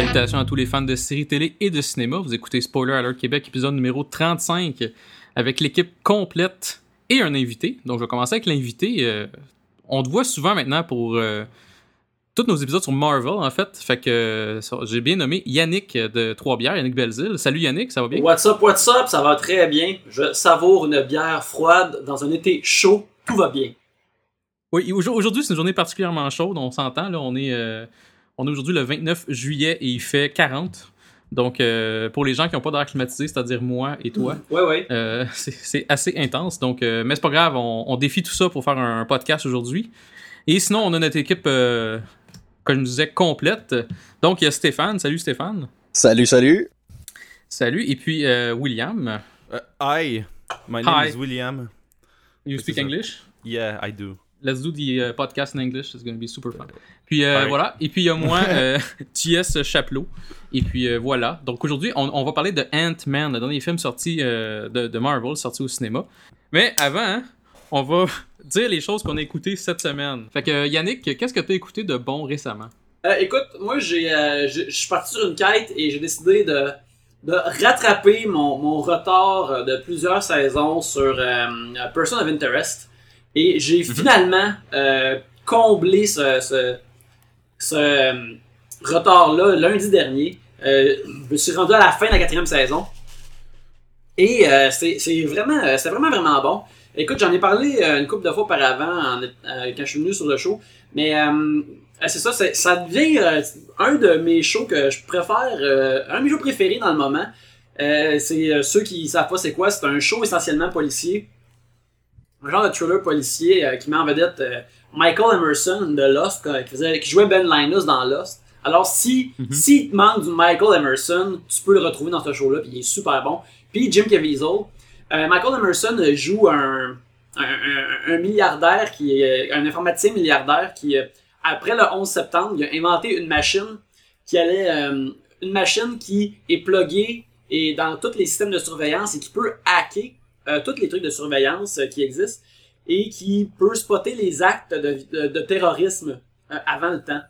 Salutations à tous les fans de séries télé et de cinéma. Vous écoutez Spoiler Alert Québec, épisode numéro 35, avec l'équipe complète et un invité. Donc, je vais commencer avec l'invité. Euh, on te voit souvent maintenant pour euh, tous nos épisodes sur Marvel, en fait. Fait que euh, j'ai bien nommé Yannick de Trois-Bières, Yannick Belzile. Salut Yannick, ça va bien? What's up, what's up, ça va très bien. Je savoure une bière froide dans un été chaud, tout va bien. Oui, aujourd'hui, c'est une journée particulièrement chaude, on s'entend. Là, on est, euh, on est aujourd'hui le 29 juillet et il fait 40. Donc, euh, pour les gens qui n'ont pas d'air climatisé, c'est-à-dire moi et toi, Ouais, ouais. euh, c'est assez intense. Donc, euh, mais c'est pas grave, on, on défie tout ça pour faire un, podcast aujourd'hui. Et sinon, on a notre équipe, euh, comme je disais, complète. Donc, il y a Stéphane. Salut Stéphane. Salut, salut. Salut. Et puis, euh, William. Uh, hi, my name Hi. is William. You speak. English? Yeah, I do. Let's do the uh, podcast in English. It's going to be super fun. Puis euh, voilà. Et puis il y a moi, euh, T.S. Chaplot. Et puis euh, voilà. Donc aujourd'hui, on, on va parler de Ant-Man, le dernier film sorti euh, de, de Marvel, sorti au cinéma. Mais avant, hein, on va dire les choses qu'on a écoutées cette semaine. Fait que Yannick, qu'est-ce que tu as écouté de bon récemment? Euh, écoute, moi, euh, je suis parti sur une quête et j'ai décidé de, de rattraper mon, mon retard euh, de plusieurs saisons sur euh, Person of Interest. Et j'ai finalement euh, comblé ce, ce, ce euh, retard-là lundi dernier. Euh, je me suis rendu à la fin de la quatrième saison. Et euh, c'est vraiment, c'est vraiment, vraiment bon. Écoute, j'en ai parlé une couple de fois auparavant en- quand je suis venu sur le show. Mais c'est ça, ça devient un de mes shows que je préfère, un de mes shows préférés dans le moment. C'est ceux qui savent pas c'est quoi, c'est un show essentiellement policier. Un genre de thriller policier euh, qui met en vedette euh, Michael Emerson de Lost, euh, qui, faisait- qui jouait Ben Linus dans Lost. Alors si, Mhm. si te manque du Michael Emerson, tu peux le retrouver dans ce show-là, puis il est super bon. Puis Jim Caviezel. Euh, Michael Emerson joue un, un, un- un milliardaire qui est un informaticien milliardaire qui euh, après le 11 septembre, il a inventé une machine qui allait euh, une machine qui est pluguée et dans tous les systèmes de surveillance et qui peut hacker euh, tous les trucs de surveillance euh, qui existent et qui peut spotter les actes de, de- terrorisme euh, avant le temps.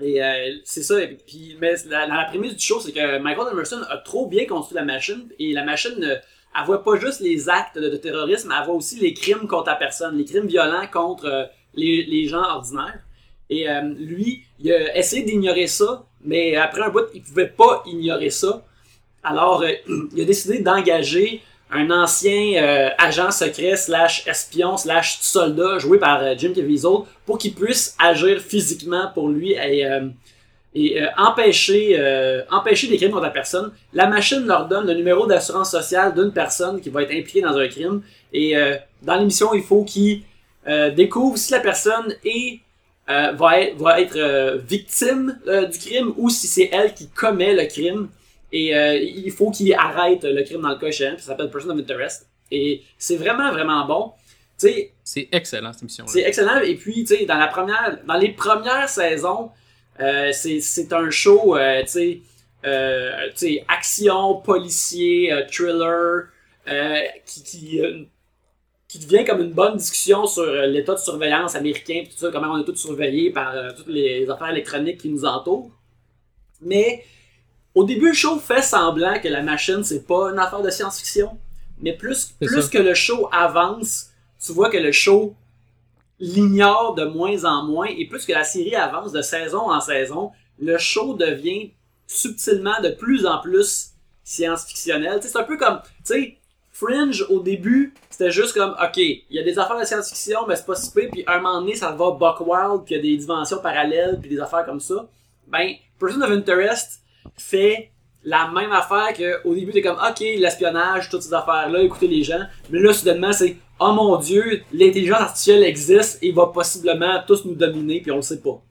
Et euh, c'est ça. Puis, mais la, la prémisse du show, c'est que Michael Emerson a trop bien construit la machine et la machine, euh, elle voit pas juste les actes de, terrorisme, elle voit aussi les crimes contre la personne, les crimes violents contre euh, les, les gens ordinaires. Et euh, lui, il a essayé d'ignorer ça, mais après un bout, il pouvait pas ignorer ça. Alors, euh, il a décidé d'engager un ancien euh, agent secret slash espion slash soldat joué par euh, Jim Caviezel pour qu'il puisse agir physiquement pour lui et, euh, empêcher, empêcher des crimes contre la personne. La machine leur donne le numéro d'assurance sociale d'une personne qui va être impliquée dans un crime. Et dans l'émission, il faut qu'il euh, découvre si la personne est, va être, va être victime du crime ou si c'est elle qui commet le crime. Et euh, il faut qu'il arrête le crime dans le cas échéant. puis Ça s'appelle Person of Interest. Et c'est vraiment, vraiment bon. C'est excellent cette émission-là. c'est excellent. Et puis, tu sais, dans la première, dans les premières saisons, euh, c'est, un show, euh, tu sais, euh, action, policier, thriller, qui, qui, qui devient comme une bonne discussion sur l'état de surveillance américain, tout ça, comment on est tous surveillés par toutes les affaires électroniques qui nous entourent. Mais au début, le show fait semblant que la machine, c'est pas une affaire de science-fiction. Mais plus, plus ça. que le show avance, tu vois que le show l'ignore de moins en moins. Et plus que la série avance de saison en saison, le show devient subtilement de plus en plus science-fictionnel. C'est un peu comme, tu sais, Fringe, au début, c'était juste comme, OK, il y a des affaires de science-fiction, mais c'est pas si pire, puis un moment donné, ça va buck wild, puis il y a des dimensions parallèles, puis des affaires comme ça. Ben, Person of Interest fait la même affaire que au début t'es comme ok l'espionnage toutes ces affaires là écouter les gens. Mais là soudainement c'est oh mon dieu l'intelligence artificielle existe et va possiblement tous nous dominer puis on le sait pas.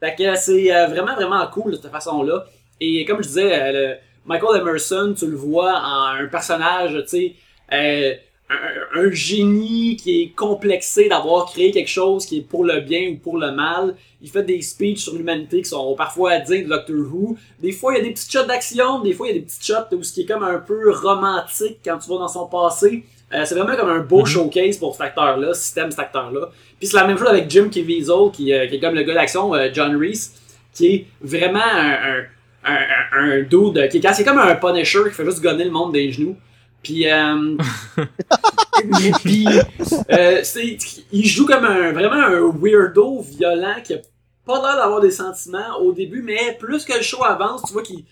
Fait que c'est euh, vraiment vraiment cool de cette façon là et comme je disais euh, Michael Emerson tu le vois en un personnage tu sais euh, un, un génie qui est complexé d'avoir créé quelque chose qui est pour le bien ou pour le mal. Il fait des speeches sur l'humanité qui sont parfois dignes de Doctor Who. Des fois, il y a des petites shots d'action, des fois, il y a des petites shots où ce qui est comme un peu romantique quand tu vas dans son passé. Euh, c'est vraiment comme un beau Mhm. showcase pour cet acteur-là, système cet acteur-là. Puis c'est la même chose avec Jim Caviezel, qui, euh, qui est comme le gars d'action, euh, John Reese, qui est vraiment un, un, un, un, dude qui est c'est comme un Punisher qui fait juste gonner le monde des genoux. Puis, euh, puis euh, il joue comme un vraiment un weirdo violent qui a pas l'air d'avoir des sentiments au début, mais plus que le show avance, tu vois qu'il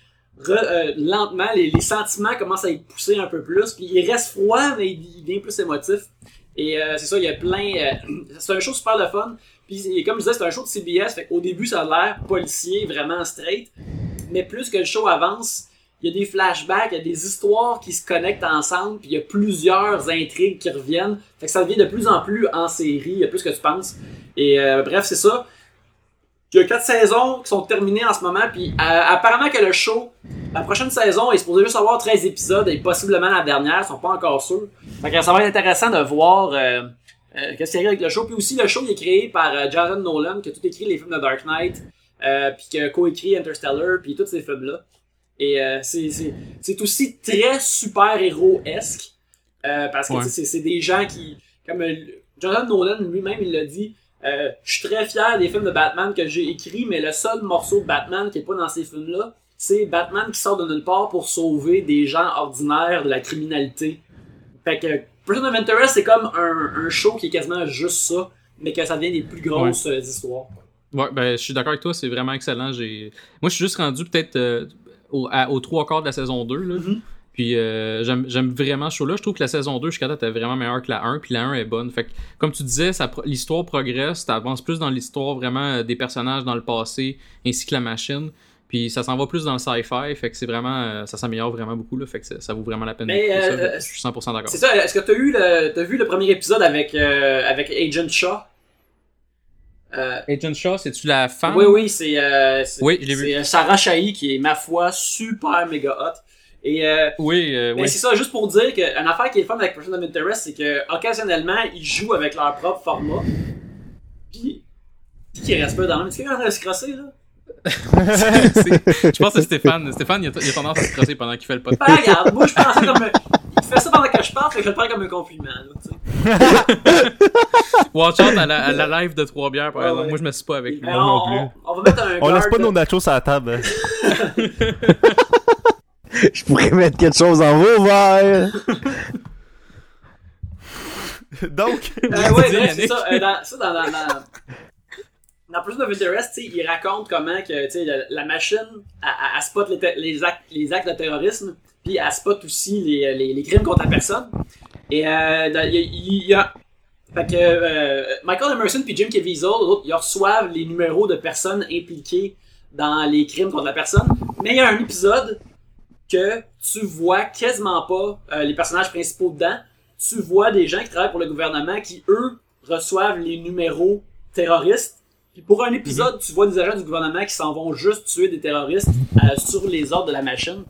euh, lentement les, sentiments commencent à être poussés un peu plus. Puis il reste froid, mais il, devient plus émotif. Et c'est ça, il y a plein. c'est un show super le fun. Puis comme je disais, c'est un show de CBS. Fait qu'au début, ça a l'air policier, vraiment straight. Mais plus que le show avance, il y a des flashbacks, il y a des histoires qui se connectent ensemble, puis il y a plusieurs intrigues qui reviennent. Fait que ça devient de plus en plus en série, plus que tu penses. Et euh, bref, c'est ça. Il y a quatre saisons qui sont terminées en ce moment, puis euh, apparemment que le show, la prochaine saison est supposé juste avoir 13 épisodes et possiblement la dernière, ils sont pas encore sûrs. Fait que ça va être intéressant de voir euh, qu'est-ce qu'il y a avec le show. Puis aussi, le show il est créé par Jonathan Nolan, qui a tout écrit les films de Dark Knight, puis qui a co-écrit Interstellar, puis tous ces films-là. Et euh, c'est- aussi très super-héros-esque, euh, parce que Ouais. c'est des gens qui... Comme euh, Jonathan Nolan lui-même, il l'a dit, euh, je suis très fier des films de Batman que j'ai écrits, mais le seul morceau de Batman qui est pas dans ces films-là, c'est Batman qui sort de nulle part pour sauver des gens ordinaires de la criminalité. Fait que Person of Interest, c'est comme un, un show qui est quasiment juste ça, mais que ça devient des plus grosses histoires. Ouais, ben, je suis d'accord avec toi, c'est vraiment excellent. J'ai... Moi, je suis juste rendu peut-être euh, au, à- aux trois quarts de la saison 2. Là. Mhm. Puis euh, j'aime, j'aime vraiment ce show-là. Je trouve que la saison 2 jusqu'à date est vraiment meilleure que la 1. Puis la 1 est bonne. Fait que, comme tu disais, l'histoire progresse. T'avances plus dans l'histoire vraiment euh, des personnages dans le passé, ainsi que la machine. Puis ça s'en va plus dans le sci-fi. Fait que c'est vraiment. euh, ça s'améliore vraiment beaucoup. Là, fait que ça, vaut vraiment la peine Mais, ça. Je suis 100% d'accord. C'est ça, est-ce que eu le, t'as vu le premier épisode avec, euh, avec Agent Shaw? Euh, Agent Shaw, c'est-tu la femme? Oui, oui, c'est, euh, Oui, vu. euh, Sarah Shahi qui est, ma foi, super méga hot. Et, euh, Oui, euh, Mais oui. c'est ça, juste pour dire qu'une affaire qui est fun avec Person of Interest, c'est que occasionnellement, ils jouent avec leur propre format. Puis, qui pas dans en train de se crosser, là? Je pense que c'est Stéphane. Stéphane, il a, il a tendance à se crosser pendant qu'il fait le podcast. Ben, regarde, moi, je prends ça comme. un- Il fait ça pendant que je parle, fait que je le prends comme un compliment, là. Watch out à la, à la live de trois bières, par Ouais, exemple. ouais. Moi, je me suis pas avec lui. On, non plus. on, on va mettre un On laisse pas nos nachos à la table. Je pourrais mettre quelque chose en vos verres. Donc, Euh, Oui, ouais, c'est ça. euh, dans, ça, dans, dans, dans, Person of Interest, il raconte comment que, la, la machine, elle spot les, les, actes, de terrorisme, puis elle spot aussi les, les, les crimes contre la personne. Et euh, il y a... a- fait que euh, Michael Emerson puis Jim Caviezel, ils reçoivent les numéros de personnes impliquées dans les crimes contre la personne. Mais il y a un épisode que tu vois quasiment pas euh, les personnages principaux dedans. Tu vois des gens qui travaillent pour le gouvernement qui, eux, reçoivent les numéros terroristes. Puis pour un épisode, tu vois des agents du gouvernement qui s'en vont juste tuer des terroristes euh, sur les ordres de la machine.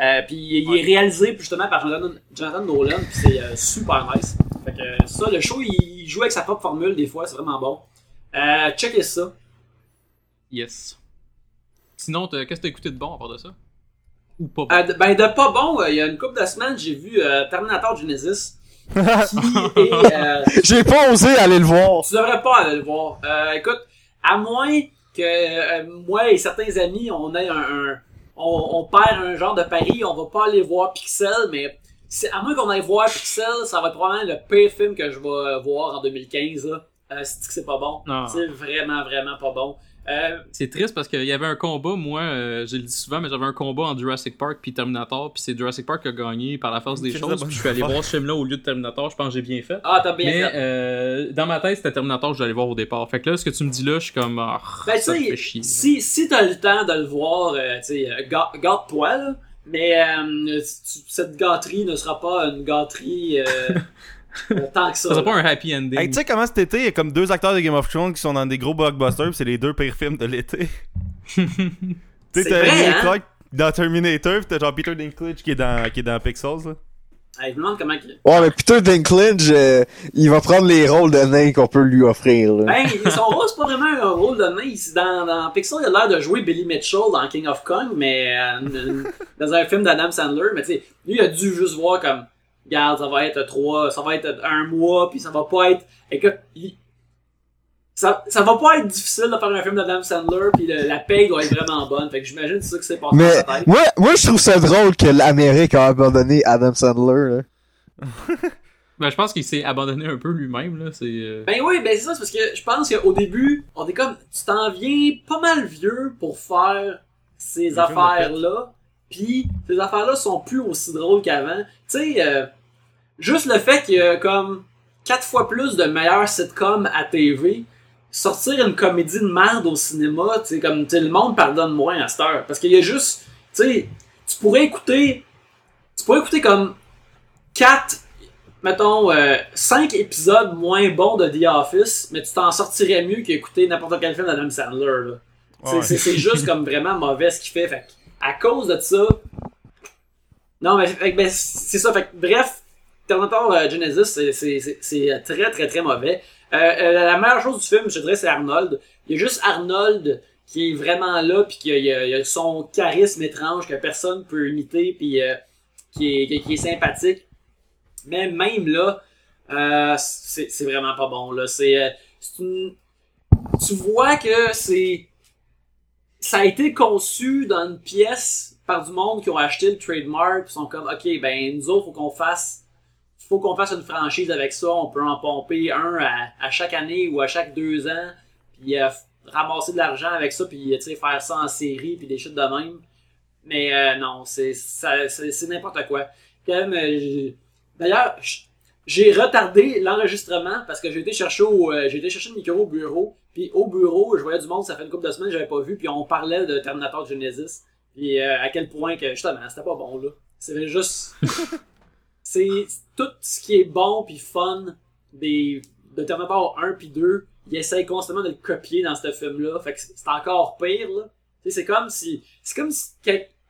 Euh, puis il est réalisé justement par Jonathan, Nolan, puis c'est euh, super nice. Fait que ça, le show, il, joue avec sa propre formule des fois, c'est vraiment bon. Euh, checkez ça. Yes. Sinon, qu'est-ce que t'as écouté de bon à part de ça? Ou pas bon? Euh, de- ben de pas bon, euh, il y a une couple de semaines, j'ai vu euh, Terminator Genesis. Qui est, euh, J'ai pas osé aller le voir. tu devrais pas aller le voir. Euh, écoute, à moins que euh, moi et certains amis, on ait un, un- on, on perd un genre de pari, on va pas aller voir Pixel, mais c'est à moins qu'on aille voir Pixel, ça va être probablement le pire film que je vais voir en 2015. Là. Euh, c'est que c'est pas bon? Non. C'est vraiment vraiment pas bon. Euh, C'est triste parce qu'il y avait un combat, moi, euh, je le dis souvent, mais j'avais un combat en Jurassic Park puis Terminator, puis c'est Jurassic Park qui a gagné par la force des choses. Puis je suis allé voir ce film-là au lieu de Terminator, je pense que j'ai bien fait. ah, t'as bien Mais fait. euh, dans ma tête, c'était Terminator que j'allais voir au départ. Fait que là, ce que tu me dis là, je suis comme. Ah, Ben, ça fait chier. si, si t'as le temps de le voir, euh, tu euh, garde-toi, là. Mais euh, cette gâterie ne sera pas une gâterie tant que ça. Ça pas un happy ending. Hey, tu sais comment cet été, il y a comme deux acteurs de Game of Thrones qui sont dans des gros blockbusters, pis c'est les deux pires films de l'été. Tu sais, t'as hein? Dans Terminator, pis t'as genre Peter Dinklage qui est dans, qui est dans Pixels, là. Hey, je me demande comment. qu'il- Ouais, mais Peter Dinklage, euh, il va prendre les rôles de nain qu'on peut lui offrir. Là. Ben, son rôle, c'est pas vraiment un rôle de nain. Dans, dans Pixar, il a l'air de jouer Billy Mitchell dans King of Kong, mais euh, dans un film d'Adam Sandler. Mais tu sais, lui, il a dû juste voir comme, regarde, ça va être trois, ça va être un mois, puis ça va pas être. Écoute, il, ça, ça va pas être difficile de faire un film d'Adam Sandler, puis le- la paye doit être vraiment bonne. Fait que j'imagine que c'est ça que c'est passé Mais dans moi, moi, je trouve ça drôle que l'Amérique a abandonné Adam Sandler. Là. Ben, je pense qu'il s'est abandonné un peu lui-même, là. C'est. euh, Ben oui, ben c'est ça, c'est parce que je pense qu'au début, on est comme, tu t'en viens pas mal vieux pour faire ces affaires-là, puis ces affaires-là sont plus aussi drôles qu'avant. Tu sais, euh, juste le fait qu'il y a comme quatre fois plus de meilleurs sitcoms à TV, sortir une comédie de merde au cinéma, tu sais, comme, tu sais, le monde pardonne moins à cette heure, parce qu'il y a juste, tu sais, tu pourrais écouter, tu pourrais écouter comme quatre mettons, 5 épisodes moins bons de The Office, mais tu t'en sortirais mieux qu'écouter n'importe quel film d'Adam Sandler. Là. C'est- Ouais. C'est c'est juste comme vraiment mauvais ce qu'il fait. fait. À cause de ça. Non, mais ben, c'est ça. Bref, Terminator euh, Genesis, c'est- c'est très, très, très mauvais. Euh, euh, la meilleure chose du film, je dirais, c'est Arnold. Il y a juste Arnold qui est vraiment là, puis qui a, il a- a son charisme étrange que personne peut imiter, puis euh, qui, est, qui, est sympathique. Mais même là, euh, c'est vraiment pas bon. Là. C'est, euh, Tu vois que c'est. Ça a été conçu dans une pièce par du monde qui ont acheté le trademark, qui sont comme, ok, ben nous autres, faut qu'on fasse. Faut qu'on fasse une franchise avec ça. On peut en pomper un à, chaque année ou à chaque deux ans, puis euh, ramasser de l'argent avec ça, puis sais, faire ça en série, puis des choses de même. Mais euh, non, c'est c'est n'importe quoi. Quand euh, D'ailleurs, j'ai retardé l'enregistrement parce que j'ai été chercher au, euh, j'ai été chercher le micro au bureau. Puis au bureau, je voyais du monde, ça fait une couple de semaines que j'avais pas vu, puis on parlait de Terminator Genesis. Puis euh, à quel point que justement, c'était pas bon là. C'est juste. c'est tout ce qui est bon puis fun des de Terminator 1 puis 2, ils essayent constamment de le copier dans ce film-là. Fait que c'est encore pire là. Tu sais, c'est comme si. C'est comme si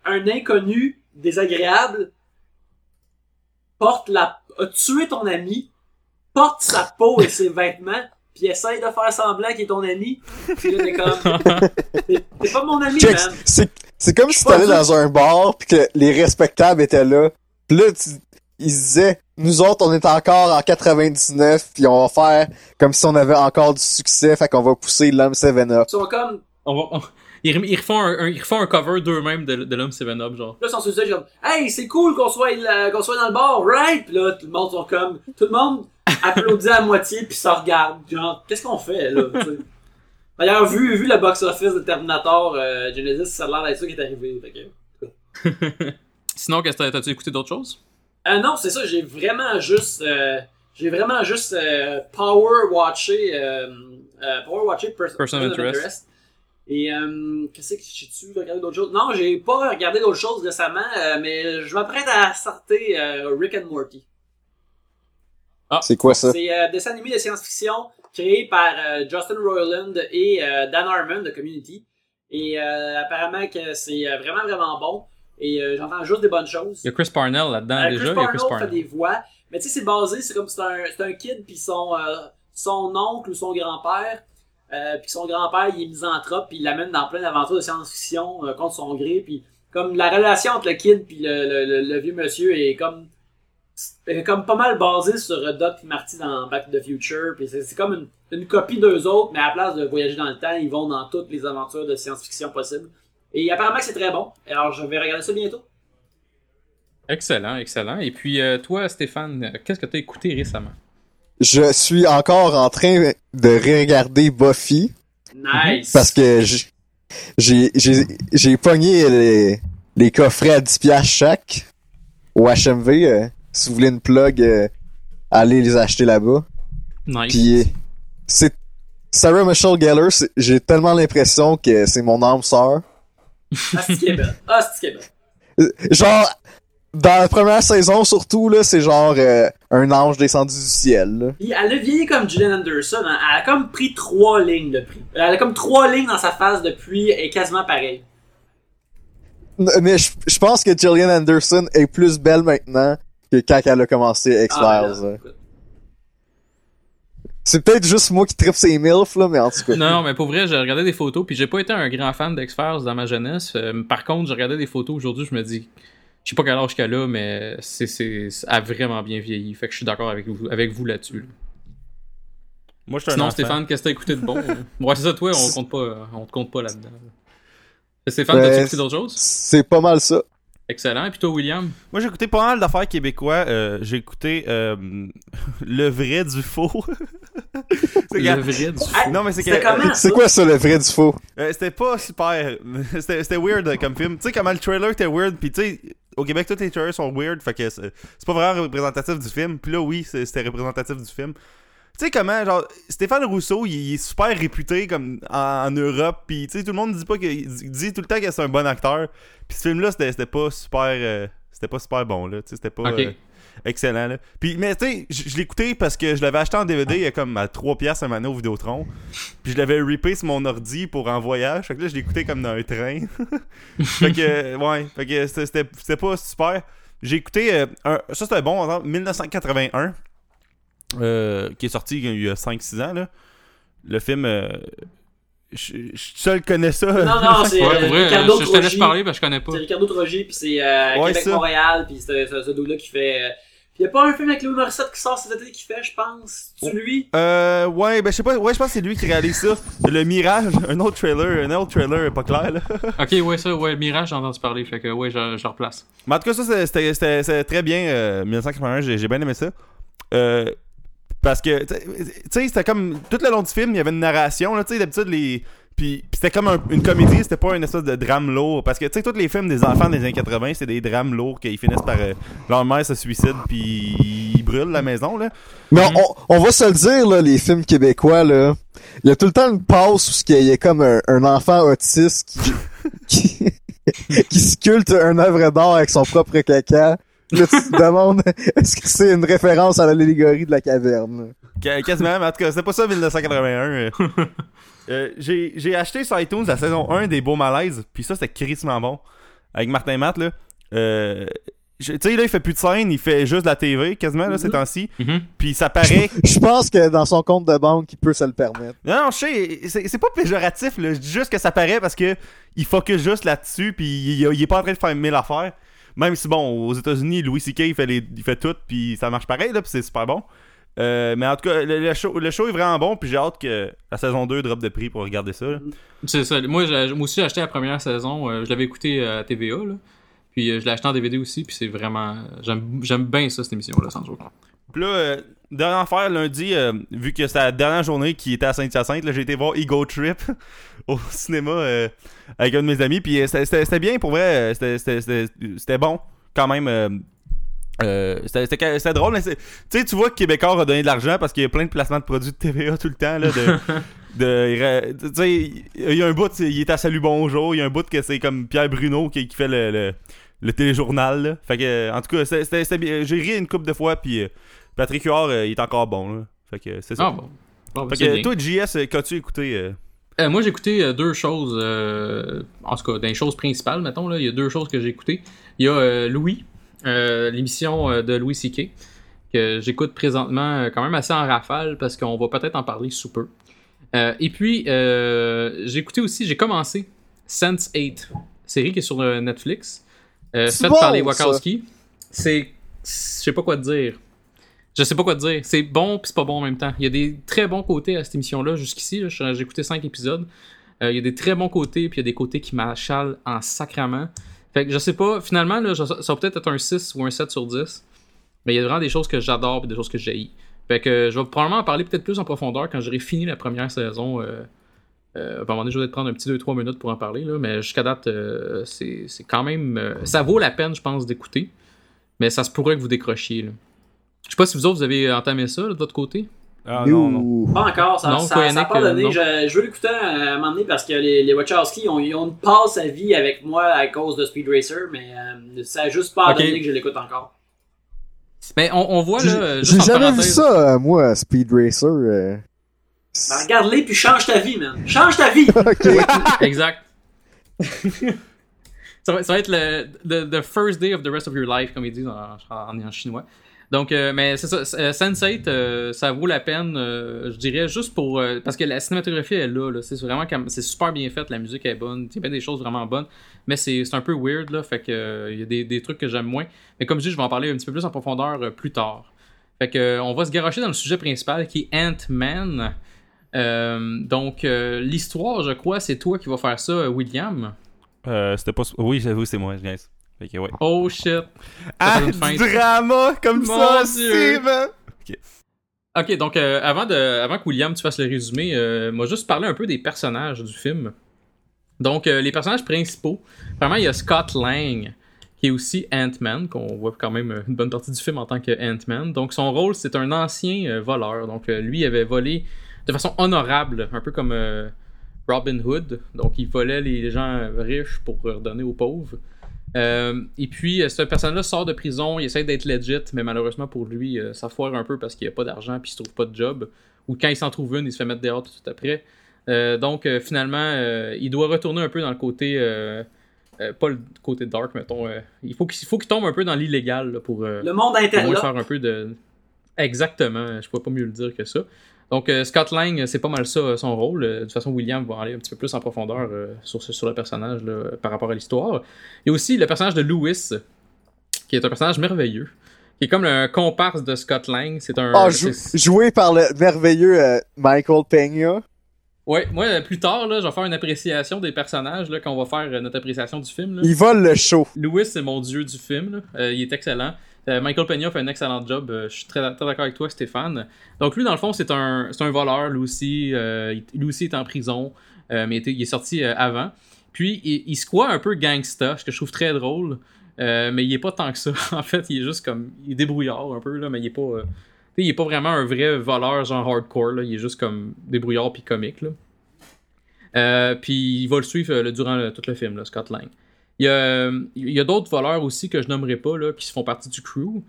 un inconnu désagréable porte la. a tué ton ami, porte sa peau et ses vêtements, puis essaye de faire semblant qu'il est ton ami. Puis là, t'es comme. T'es pas mon ami, Check, man. c'est, comme si t'allais dans un bar pis que les respectables étaient là. Pis là, tu, ils se disaient, nous autres, on est encore en 99 puis on va faire comme si on avait encore du succès, fait qu'on va pousser l'homme 7-Up. Ils sont comme. on va, on- ils, ils refont un, un- ils refont un cover d'eux-mêmes de, de l'homme 7-Up, genre. Là, ils sont sur le comme Hey, c'est cool qu'on soit, là- qu'on soit dans le bar, right? Puis là, tout le monde sont comme. Tout le monde applaudit à moitié, puis ça regarde. Genre, qu'est-ce qu'on fait, là? D'ailleurs, vu, vu le box-office de Terminator euh, Genesis, ça a l'air d'être ça qui est arrivé. Fait que... Sinon, qu'est-ce que t'as- t'as-tu écouté d'autres choses? Euh, non, c'est ça, j'ai vraiment juste. euh, j'ai vraiment juste power watché. Power watché Person of Interest. Et qu'est-ce que j'ai-tu regardé d'autres choses? Non, j'ai pas regardé d'autres choses récemment, mais je m'apprête à sortir Rick and Morty. C'est quoi ça? C'est un dessin animé de science-fiction créé par euh, Justin Roiland et euh, Dan Harmon de Community. Et euh, apparemment que c'est euh, vraiment vraiment bon. Et euh, j'entends juste des bonnes choses. Il y a Chris Parnell là-dedans Euh, déjà. Chris il y a Parnell Chris fait Parnell. des voix. Mais tu sais, c'est basé, c'est comme c'est un, c'est un kid, puis son, euh, son oncle ou son grand-père. Euh, puis son grand-père, il est misanthrope, puis il l'amène dans plein d'aventures de science-fiction euh, contre son gré. Puis comme la relation entre le kid puis le, le, le- le vieux monsieur est comme est comme pas mal basée sur Doc et Marty dans Back to the Future. Puis c'est c'est comme une, une copie d'eux autres, mais à la place de voyager dans le temps, ils vont dans toutes les aventures de science-fiction possibles. Et apparemment que c'est très bon. Alors je vais regarder ça bientôt. Excellent, excellent. Et puis, euh, toi, Stéphane, qu'est-ce que t'as écouté récemment? Je suis encore en train de regarder Buffy Nice! parce que j'- j'ai, j'ai, j'ai pogné les, les coffrets à 10 piastres chaque au HMV. euh, si vous voulez une plug, euh, allez les acheter là-bas. Nice. Puis euh, c'est Sarah Michelle Gellar, j'ai tellement l'impression que c'est mon âme sœur. Ah, c'est qui est belle. Ah, c'est qui est belle. Euh, Genre dans la première saison surtout là, c'est genre euh, un ange descendu du ciel. là. Puis elle a vieilli comme Gillian Anderson. hein. Elle a comme pris trois lignes de prix. Elle a comme trois lignes dans sa face depuis et quasiment pareil. Mais je je pense que Gillian Anderson est plus belle maintenant que quand elle a commencé X-Files. Ah, hein. ben C'est peut-être juste moi qui tripe ses MILF, là, mais en tout cas. Non, mais pour vrai, j'ai regardé des photos, puis j'ai pas été un grand fan d'X-Files dans ma jeunesse. Euh, par contre, j'ai regardé des photos aujourd'hui, je me dis, je sais pas quel âge qu'elle a, mais c'est, c'est, a vraiment bien vieilli. Fait que je suis d'accord avec vous, avec vous là-dessus. là. Moi, je suis un Sinon. Stéphane, qu'est-ce que t'as écouté de bon? ouais, c'est ça, toi, on compte pas, on te compte pas là-dedans. Stéphane, Ben, t'as écouté d'autres choses? C'est pas mal ça. Excellent. Et puis toi, William? Moi, j'ai écouté pas mal d'affaires québécois. Euh, j'ai écouté euh, le vrai du faux. Le vrai du Hey, Non, mais c'est que-? C'est quoi ça, le vrai du faux? Euh, c'était pas super. C'était weird comme film. Tu sais, comment le trailer était weird, pis tu sais, au Québec, tous les trailers sont weird, fait que c'est pas vraiment représentatif du film. Puis là, oui, c'était représentatif du film. Tu sais comment, genre, Stéphane Rousseau, il, il est super réputé comme en, en Europe, pis tu sais, tout le monde dit pas que, dit tout le temps que c'est un bon acteur. Puis ce film-là, c'était c'était pas super, euh, c'était pas super bon là, tu sais, c'était pas euh, excellent là. Puis mais tu sais, je écouté parce que je l'avais acheté en DVD il y a comme à 3 piastres un moment au Vidéotron. Puis je l'avais ripé sur mon ordi pour en voyage. Fait que là, je écouté comme dans un train. fait que, ouais, fait que c'était- pas super. J'ai écouté, euh, un, ça c'était bon, en 1981, euh, qui est sorti il y a 5-6 ans, là. Le film, euh, je je seul connais ça. Non, non, c'est Ouais, euh, Ricardo je, je te laisse parler parce que je connais pas. C'est Ricardo Trogi, puis c'est euh, Ouais, Québec-Montréal, puis c'est ce, dude-là qui fait... euh, Puis y a pas un film avec Louis Morissette qui sort cet été qui fait, je pense. Oh. C'est lui? Euh, ouais, ben je sais pas, ouais, je pense que c'est lui qui réalise ça. Le Mirage, un autre trailer, un autre trailer pas clair, là. Ok, ouais, ça, ouais, Mirage, j'ai entendu parler, fait que ouais, je, je replace. Mais en tout cas, ça, c'était- c'était c'était très bien. Euh, 1981, j'ai j'ai bien aimé ça. Euh, parce que, tu sais- c'était comme. Tout le long du film, il y avait une narration, tu sais, d'habitude, les. Puis, c'était comme un- une comédie, c'était pas une espèce de drame lourd. Parce que, tu sais, tous les films des enfants des années 80, c'est des drames lourds qu'ils finissent par. euh, leur mère se suicide, puis ils brûlent la maison, là. Mais on, va se le dire, là, les films québécois, là. Il y a tout le temps une passe où il y a comme un, un enfant autiste qui, qui, qui sculpte un œuvre d'art avec son propre caca. Là, tu te demandes, est-ce que c'est une référence à l'allégorie de la caverne? Qu- Quasiment, mais en tout cas, c'était pas ça 1981. euh. Euh, j'ai j'ai acheté sur iTunes la saison 1 des Beaux Malaises, puis ça, c'était crissement bon. Avec Martin Matt, là. Euh, tu sais, là, il fait plus de scène, il fait juste de la TV, quasiment, là, ces Mhm. temps-ci. Mhm. Puis ça paraît. Je pense que dans son compte de banque, il peut se le permettre. Non, non, je sais, c'est c'est pas péjoratif, là. Je dis juste que ça paraît parce que il focus juste là-dessus, puis il, il est pas en train de faire mille affaires. Même si, bon, aux États-Unis, Louis C.K. il fait, les, il fait tout, puis ça marche pareil, là, puis c'est super bon. Euh, mais en tout cas, le, le show, le show est vraiment bon, puis j'ai hâte que la saison 2 drop de prix pour regarder ça. C'est ça. Moi, j'ai- moi aussi, j'ai acheté la première saison. euh, je l'avais écouté à TVA, là. Puis euh, je l'ai acheté en DVD aussi, puis c'est vraiment. J'aime j'aime bien ça, cette émission-là, sans joke. Puis là, dernière affaire, lundi, vu que c'est la dernière journée qui était à Saint-Hyacinthe, j'ai été voir Ego Trip au cinéma euh, avec un de mes amis. Puis euh, c'était- bien pour vrai. euh, c'était- bon quand même. euh, c'était drôle. Tu sais, tu vois que Québécois a donné de l'argent parce qu'il y a plein de placements de produits de TVA tout le temps. Là, de, de, tu sais, il y a un bout, il est à Salut Bonjour. Il y a un bout que c'est comme Pierre Bruno qui, qui fait le, le, le téléjournal. là. Fait que, en tout cas. J'ai ri une couple de fois. Puis Patrick Huard, il est encore bon. Là. Fait que c'est ça. Ah bon. Bon, ben, fait c'est que toi, JS, qu'as-tu écouté euh? Euh, moi, j'ai écouté euh, deux choses. euh, en tout cas, les choses principales, mettons, là, il y a deux choses que j'ai écoutées. Il y a euh, Louis, l'émission de Louis C.K., que j'écoute présentement quand même assez en rafale parce qu'on va peut-être en parler sous peu. Et puis, j'ai écouté aussi, j'ai commencé Sense8, série qui est sur Netflix, faite bon, par les. Wachowski. C'est. Je sais pas quoi te dire. Je sais pas quoi te dire. C'est bon puis c'est pas bon en même temps. Il y a des très bons côtés à cette émission-là jusqu'ici. J'ai écouté 5 épisodes. Euh, il y a des très bons côtés puis il y a des côtés qui m'achalent en sacrament. Fait que je sais pas, finalement, ça va peut-être être un 6 ou un 7 sur 10. Mais il y a vraiment des choses que j'adore et des choses que j'haïs. Fait que je vais probablement en parler peut-être plus en profondeur quand j'aurai fini la première saison. Euh, euh, à un moment donné, je vais peut-être prendre un petit 2-3 minutes pour en parler. Mais jusqu'à date, c'est quand même. ça vaut la peine, je pense, d'écouter. Mais ça se pourrait que vous décrochiez. Là. Je sais pas si vous autres, vous avez entamé ça là, de votre côté. Ah non, non. Pas encore, ça Non, ça, a pas euh, donné. Je, je veux l'écouter euh, à un moment donné parce que les, les Wachowski ont, ils ont une passe à vie avec moi à cause de Speed Racer, mais euh, ça a juste pas donné que je l'écoute encore. Mais on, on voit là. J'ai jamais vu ça, moi, Speed Racer. euh. Ben, Regarde-les puis change ta vie, man. Change ta vie! Exact. ça, va, ça va être le the, the first day of the rest of your life, comme ils disent en, en, en chinois. Donc, euh, mais c'est ça, euh, Sense8, euh, ça vaut la peine, je dirais, juste pour. parce que la cinématographie est là, là c'est vraiment. C'est super bien fait, la musique est bonne, il y a bien des choses vraiment bonnes, mais c'est un peu weird, là, fait que il y a des, des trucs que j'aime moins. Mais comme je dis, je vais en parler un petit peu plus en profondeur plus tard. Fait que, on va se garocher dans le sujet principal qui est Ant-Man. Donc, l'histoire, je crois, c'est toi qui vas faire ça, William. C'était pas. Oui, j'avoue, c'est moi, guys. Fait que, ouais. Oh shit. Ah, drama comme Mon ça, Dieu. c'est man. Ok, donc euh, avant, de, avant que William tu fasses le résumé, euh, moi juste parler un peu des personnages du film. Donc, euh, les personnages principaux, vraiment, il y a Scott Lang, qui est aussi Ant-Man, qu'on voit quand même euh, une bonne partie du film en tant que Ant-Man. Donc, son rôle, c'est un ancien euh, voleur. Donc, euh, lui avait volé de façon honorable, un peu comme euh, Robin Hood. Donc, il volait les gens riches pour redonner aux pauvres. Euh, et puis, euh, cette personne-là sort de prison, il essaie d'être legit, mais malheureusement pour lui, euh, ça foire un peu parce qu'il n'y a pas d'argent puis il se trouve pas de job. Ou quand il s'en trouve une, il se fait mettre dehors tout de suite après. Euh, donc, finalement, il doit retourner un peu dans le côté. pas le côté dark, mettons. il faut qu'il il faut qu'il tombe un peu dans l'illégal là, pour, Le monde interlope. faire un peu de. Exactement, je pourrais pas mieux le dire que ça. Donc, euh, Scott Lang, c'est pas mal ça euh, son rôle. Euh, de toute façon, William va aller un petit peu plus en profondeur sur, sur le personnage là, par rapport à l'histoire. Il y a aussi le personnage de Lewis, qui est un personnage merveilleux, qui est comme le comparse de Scott Lang. C'est un. Jou- c'est- joué par le merveilleux euh, Michael Peña. Ouais, moi, euh, plus tard, là, je vais faire une appréciation des personnages là, quand on va faire euh, notre appréciation du film. là. Il vole le show. Lewis, c'est mon dieu du film. là. Euh, il est excellent. Euh, Michael Peña fait un excellent job. Je suis très, très d'accord avec toi, Stéphane. Donc, lui, dans le fond, c'est un, c'est un voleur. Lui aussi, lui aussi est en prison, mais il, est sorti avant. Puis, il, il se croit un peu gangsta, ce que je trouve très drôle. Mais il est pas tant que ça. en fait, il est juste comme. Il est débrouillard un peu, là, mais il est pas. Il est pas vraiment un vrai voleur, genre hardcore. Là. Il est juste comme débrouillard puis comique. Là. Euh, puis il va le suivre euh, durant le- tout le film, là, Scott Lang. Il y a, il a d'autres voleurs aussi que je nommerai pas, là, qui font partie du crew.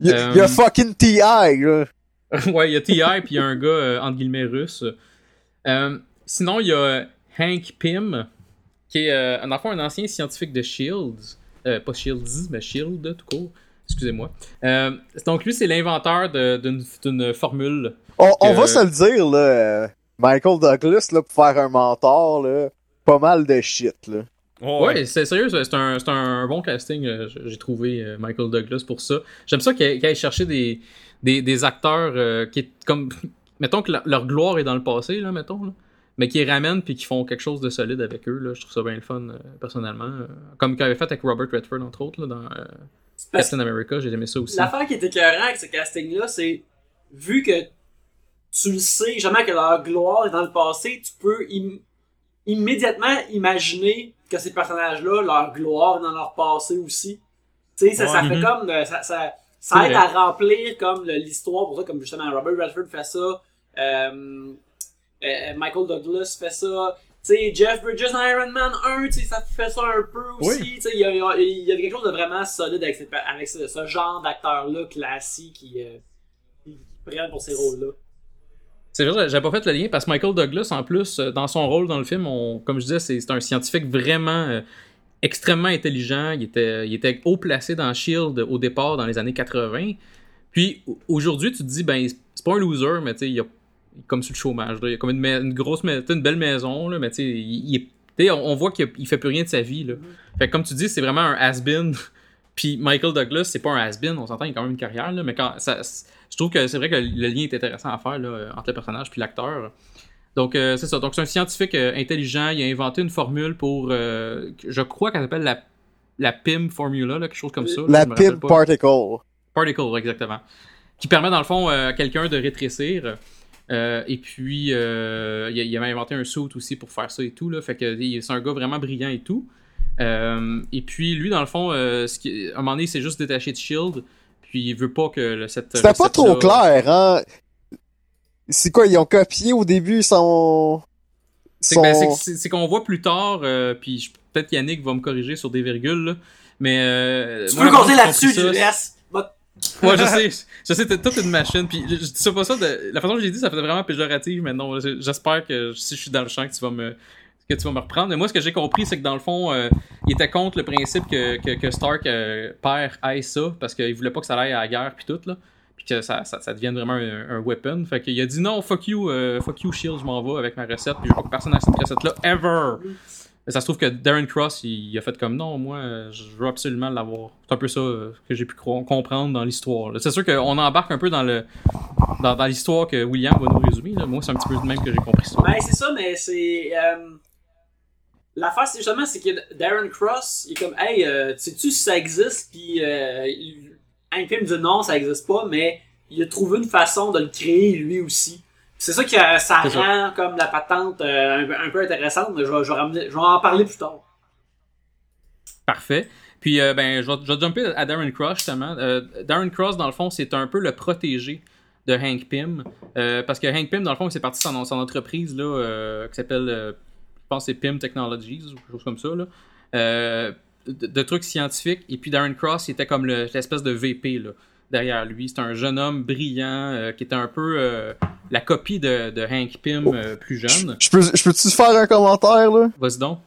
Il y a, il y a Euh, fucking T.I. ouais, il y a T.I. puis il y a un gars, euh, entre guillemets, russe. Sinon, il y a Hank Pym, qui est, en un ancien scientifique de Shields. Pas Shields, mais Shield, tout court. Excusez-moi. Euh, donc, lui, c'est l'inventeur de- d'une formule. On, va se le dire, là. euh, Michael Douglas, là, pour faire un mentor, là. Pas mal de shit, là. Oh, Ouais, c'est sérieux, c'est un, c'est un bon casting, euh, j'ai trouvé Michael Douglas pour ça. J'aime ça qu'il aille chercher des, des, des acteurs euh, qui est comme. Mettons que la- leur gloire est dans le passé, là, mettons, là, mais qui ramènent puis qui font quelque chose de solide avec eux. Là, je trouve ça bien le fun, euh, personnellement. comme qu'il avait fait avec Robert Redford, entre autres, là, dans euh, Captain America, j'ai aimé ça aussi. L'affaire qui est écœurant avec ce casting-là, c'est vu que tu le sais jamais que leur gloire est dans le passé, tu peux im- immédiatement imaginer que ces personnages-là, leur gloire est dans leur passé aussi. Tu sais, ça, ça fait Mhm. comme. euh, Ça, ça, aide vrai. à remplir comme l'histoire, pour ça, comme justement Robert Redford fait ça, euh, euh, Michael Douglas fait ça. Sais, Jeff Bridges dans Iron Man 1, tu sais, ça fait ça un peu aussi. Oui. Tu sais, il y a, il y y a quelque chose de vraiment solide avec, cette- avec ce, ce genre d'acteurs-là classiques qui, euh, qui prennent pour ces rôles-là. C'est vrai, j'avais pas fait le lien parce que Michael Douglas, en plus, euh, dans son rôle dans le film, on- comme je disais, c'est c'est un scientifique vraiment euh, extrêmement intelligent. Il était, il était haut placé dans Shield au départ dans les années 80. Puis au- aujourd'hui, tu te dis, ben, c'est pas un loser, mais tu sais, il, a- comme sur le chômage. là. Il a comme une, une grosse, une belle maison, là, mais tu sais, il, il est- tu sais, on, on voit qu'il fait plus rien de sa vie. Là. Fait que comme tu dis, c'est vraiment un has-been. Puis Michael Douglas, c'est pas un has-been, on s'entend, il a quand même une carrière, là, mais quand ça, je trouve que c'est vrai que le lien est intéressant à faire là, entre le personnage puis l'acteur. Donc euh, c'est ça. Donc c'est un scientifique euh, intelligent. Il a inventé une formule pour, euh, je crois qu'elle s'appelle la la PIM formula, là, quelque chose comme ça. là, La pas. particle. Particle, exactement. Qui permet, dans le fond, euh, à quelqu'un de rétrécir. Euh, et puis, euh, il, avait inventé un suit aussi pour faire ça et tout. Là, fait que c'est un gars vraiment brillant et tout. Euh, et puis, lui, dans le fond, euh, ce qui, à un moment donné, il s'est juste détaché de Shield. Puis, il veut pas que le- cette. C'était pas trop clair, hein? C'est quoi, ils ont copié au début son... C'est son... ben, c'est- qu'on voit plus tard, euh, puis peut-être Yannick va me corriger sur des virgules, là, mais... Euh, Tu moi, peux la façon compter là-dessus? Va- Ouais, je sais. Je sais, t'es toute une machine. Puis je, dis ça pas ça. La façon que j'ai dit, ça fait vraiment péjoratif, mais non, je- j'espère que si je suis dans le champ, que tu vas me que tu vas me reprendre. Mais moi, ce que j'ai compris, c'est que dans le fond, euh, il était contre le principe que, que, Stark, euh, père, aille ça, parce qu'il voulait pas que ça aille à la guerre, puis tout, là. Puis que ça, ça, devienne vraiment un, weapon. Fait qu'il a dit non, fuck you, euh, fuck you, Shield, je m'en vais avec ma recette, puis je veux que personne ait cette recette-là, ever. Mais ça se trouve que Darren Cross, il, a fait comme non, moi, je veux absolument l'avoir. C'est un peu ça euh, que j'ai pu comprendre dans l'histoire. C'est sûr qu'on embarque un peu dans le dans, l'histoire que William va nous résumer. Moi, c'est un petit peu de même que j'ai compris ça. Ben, c'est ça, mais c'est. Euh... L'affaire, c'est justement, c'est que Darren Cross, il est comme, hey, euh, sais-tu si ça existe? Puis, euh, il... Pym dit non, ça existe pas, mais il a trouvé une façon de le créer lui aussi. C'est ça qui ça rend comme la patente euh, un, peu- un peu intéressante, mais je vais, je vais ramener- je vais en parler plus tard. Parfait. Puis, euh, ben, je vais, je vais jumper à Darren Cross, justement. Euh, Darren Cross, dans le fond, c'est un peu le protégé de Hank Pym. Euh, parce que Hank Pym, dans le fond, c'est parti son, son entreprise, là, qui s'appelle, je pense c'est Pym Technologies, ou quelque chose comme ça, là. De, de trucs scientifiques. Et puis, Darren Cross, il était comme le- l'espèce de VP, là, derrière lui. C'est un jeune homme brillant, euh, qui était un peu euh, la copie de, de Hank Pym euh, plus jeune. Je peux, je peux-tu faire un commentaire, là? Vas-y donc.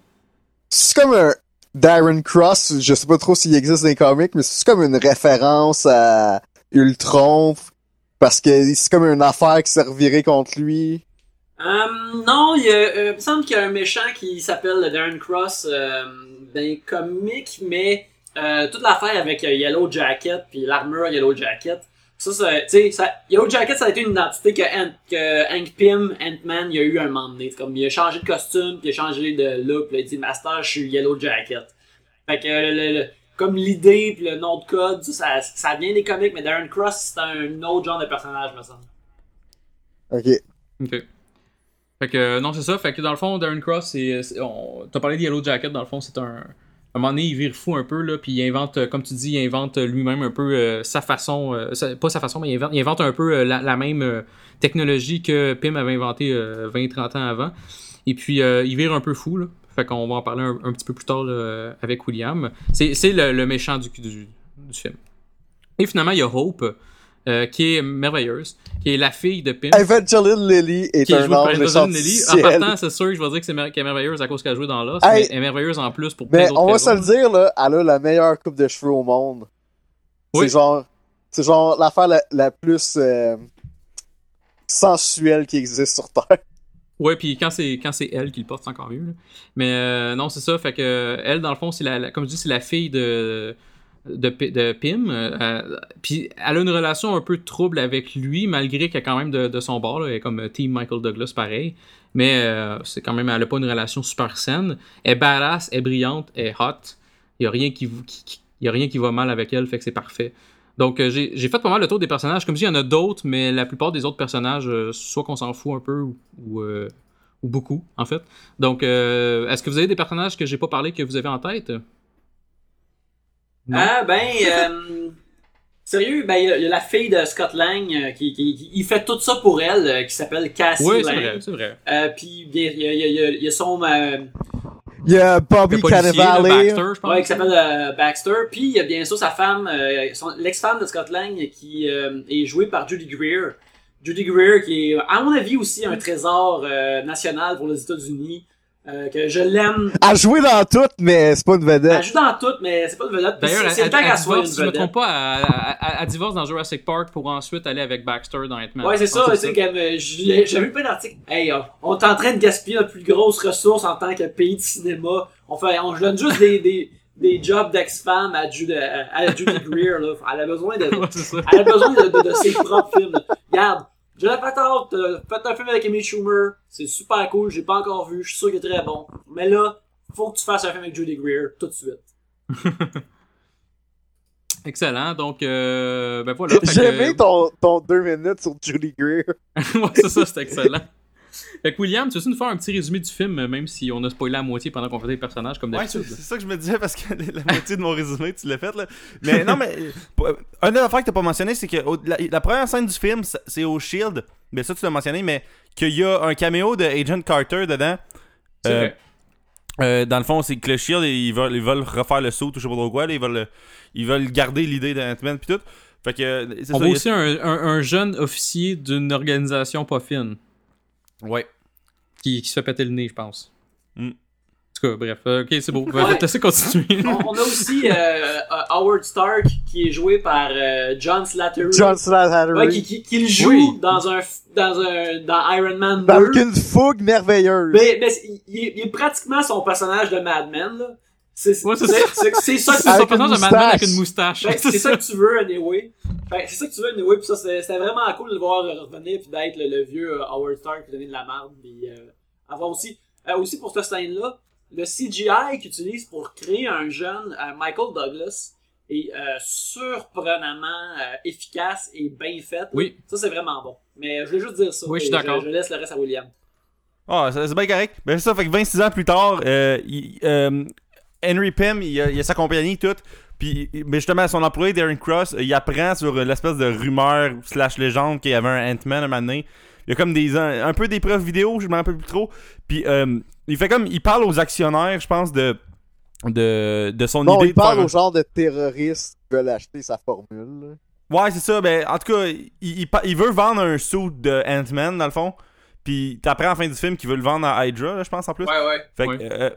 C'est comme un Darren Cross, je sais pas trop s'il existe dans les comics, mais c'est comme une référence à Ultron, parce que c'est comme une affaire qui servirait contre lui. Euh, non, il, y a, euh, il me semble qu'il y a un méchant qui s'appelle Darren Cross euh, dans les comics, mais euh, toute l'affaire avec euh, Yellow Jacket puis l'armure Yellow Jacket, ça, ça tu sais, ça, Yellow Jacket, ça a été une identité que, Ant- que Hank Pym, Ant-Man, il a eu un moment donné. C'est comme, il a changé de costume, puis il a changé de look, puis il a dit Master, je suis Yellow Jacket. Fait que, le- comme l'idée puis le nom de code, ça, ça, ça vient des comics, mais Darren Cross, c'est un autre genre de personnage, me semble. Ok. Ok. Fait que, euh, non, c'est ça. Fait que dans le fond, Darren Cross, c'est. c'est- on- T'as parlé de Yellow Jacket, dans le fond, c'est un. Un moment donné, il vire fou un peu, là, puis il invente, euh, comme tu dis, il invente lui-même un peu euh, sa façon. euh, pas sa façon, mais il invente, un peu euh, la, même euh, technologie que Pym avait inventé 20-30 ans avant. Et puis, euh, il vire un peu fou, là. Fait qu'on va en parler un, petit peu plus tard avec William. C'est le, le méchant du, du film. Et finalement, il y a Hope, euh, qui est merveilleuse, qui est la fille de Pym Evangeline Lilly est qui est jouée par ange Evangeline Lilly. En partant, c'est sûr que je vais dire que c'est mer- qu'elle est merveilleuse à cause qu'elle a joué dans Lost, Hey! mais elle est merveilleuse en plus pour plein Mais on va se le dire, là, elle a la meilleure coupe de cheveux au monde. Oui. C'est genre, c'est genre l'affaire la, la plus euh, sensuelle qui existe sur Terre. Ouais, puis quand c'est quand c'est elle qui le porte, c'est encore mieux. là. Mais euh, non, c'est ça. Fait que elle, dans le fond, c'est la, la- comme je dis, c'est la fille de de, Pi- de Pym. euh, puis elle a une relation un peu trouble avec lui, malgré qu'elle est quand même de, son bord. Là, elle est comme euh, Team Michael Douglas, pareil. Mais euh, c'est quand même, elle a pas une relation super saine. Elle est badass, elle est brillante, elle est hot. Il y a rien qui, a rien qui va mal avec elle, fait que c'est parfait. Donc euh, j'ai fait pas mal le tour des personnages. Comme je dis, il y en a d'autres, mais la plupart des autres personnages, euh, soit qu'on s'en fout un peu ou, ou, euh, ou beaucoup, en fait. Donc, euh, est-ce que vous avez des personnages que j'ai pas parlé que vous avez en tête? Non. Ah, ben, euh, sérieux, ben, il y, a- il y a la fille de Scott Lang euh, qui, qui, qui- il fait tout ça pour elle, euh, qui s'appelle Cassie oui, c'est vrai, c'est vrai. Euh, puis, il y a, il y a- il y a- il y a son, euh, Il y a Bobby Cannavale. Baxter, je pense. ouais, qui s'appelle euh, Baxter. Puis, il y a bien sûr sa femme, euh, son- l'ex-femme de Scott Lang, qui euh, est jouée par Judy Greer. Judy Greer, qui est, à mon avis, aussi un trésor euh, national pour les États-Unis. Euh, que je l'aime. Elle joué dans tout, mais c'est pas une Elle vedette. joue dans tout, mais c'est pas une vedette. D'ailleurs, c'est- elle, le temps elle- qu'elle elle soit une si je me vedette. trompe pas, elle, elle- elle- elle divorce dans Jurassic Park pour ensuite aller avec Baxter dans Ant-Man. Ouais, c'est ça, comme, euh, j'ai j'ai vu plein d'articles. Hey, on est en train de gaspiller notre plus grosse ressource en tant que pays de cinéma. On fait, on donne juste des, des, des jobs d'ex-femme à Judy, à Judy Greer, là. Elle a besoin de, Ouais, elle a besoin de, de, de ses propres films. Regarde, j'ai la patate, euh, faites un film avec Amy Schumer, c'est super cool, j'ai pas encore vu, je suis sûr qu'il est très bon. Mais là, faut que tu fasses un film avec Judy Greer, tout de suite. Excellent. Donc, euh, ben voilà. J'ai que- aimé ton, ton deux minutes sur Judy Greer. ouais, c'est ça, c'est excellent. Fait que William, tu veux nous faire un petit résumé du film, même si on a spoilé la moitié pendant qu'on faisait les personnages comme Ouais, c'est d'habitude? c'est ça que je me disais parce que la moitié de mon résumé, tu l'as fait là. Mais non, mais euh, euh, un des affaires que t'as pas mentionné, c'est que la, la première scène du film, c'est- au Shield. Mais ça, tu l'as mentionné, mais qu'il y a un caméo de Agent Carter dedans. C'est Euh, vrai. euh, dans le fond, c'est que le Shield, ils veulent, ils veulent refaire le saut, ou je sais pas trop quoi. là, ils, veulent, ils veulent garder l'idée d'Ant-Man pis tout. Fait que euh, On ça. voit a- aussi un, un- un jeune officier d'une organisation pas fine Ouais. qui, qui se fait péter le nez, je pense. Mm. tout cas, bref. euh, ok, c'est beau. Vais te laisser continuer. On, on a aussi euh, euh, Howard Stark qui est joué par euh, John Slattery. John Slattery. Ouais, qui, qui, qui le joue Oui. dans un dans un dans Iron Man 2. Avec une fougue merveilleuse. Mais, mais il, est- il est pratiquement son personnage de Mad Men là. C'est Ouais, c'est c'est- c'est- c'est ça que C'est personnage de Mad avec une moustache. Ben, c'est ça que tu veux, anyway. Ben, c'est ça que tu veux, anyway. Pis ça, c'était c'était vraiment cool de le voir revenir pis d'être le, le vieux euh, Howard Stark qui donnait de la merde. Pis euh, avoir aussi, euh, aussi pour cette scène-là, le CGI qu'ils utilisent pour créer un jeune euh, Michael Douglas est euh, surprenamment euh, efficace et bien fait. Oui. Ça, c'est vraiment bon. Mais je voulais juste dire ça. Oui, je suis d'accord. Je, laisse le reste à William. Ah, c'est c'est bien correct. Ben, c'est ça, fait que 26 ans plus tard, euh, il- euh, Henry Pym, il a, il a sa compagnie, tout. Puis, mais justement, son employé, Darren Cross, il apprend sur l'espèce de rumeur slash légende qu'il y avait un Ant-Man un moment donné. Il y a comme des un, un peu des preuves vidéo, je m'en rappelle plus trop. Puis, euh, il fait comme, il parle aux actionnaires, je pense, de de, de son Bon, idée il de faire parle un- au genre de terroristes qui veulent acheter sa formule. Ouais, c'est ça. Ben, en tout cas, il, il, veut vendre un suit de Ant-Man, dans le fond. Puis t'apprends à la fin du film qu'il veut le vendre à Hydra, là, je pense, en plus. Ouais, ouais. Fait que, Ouais. euh,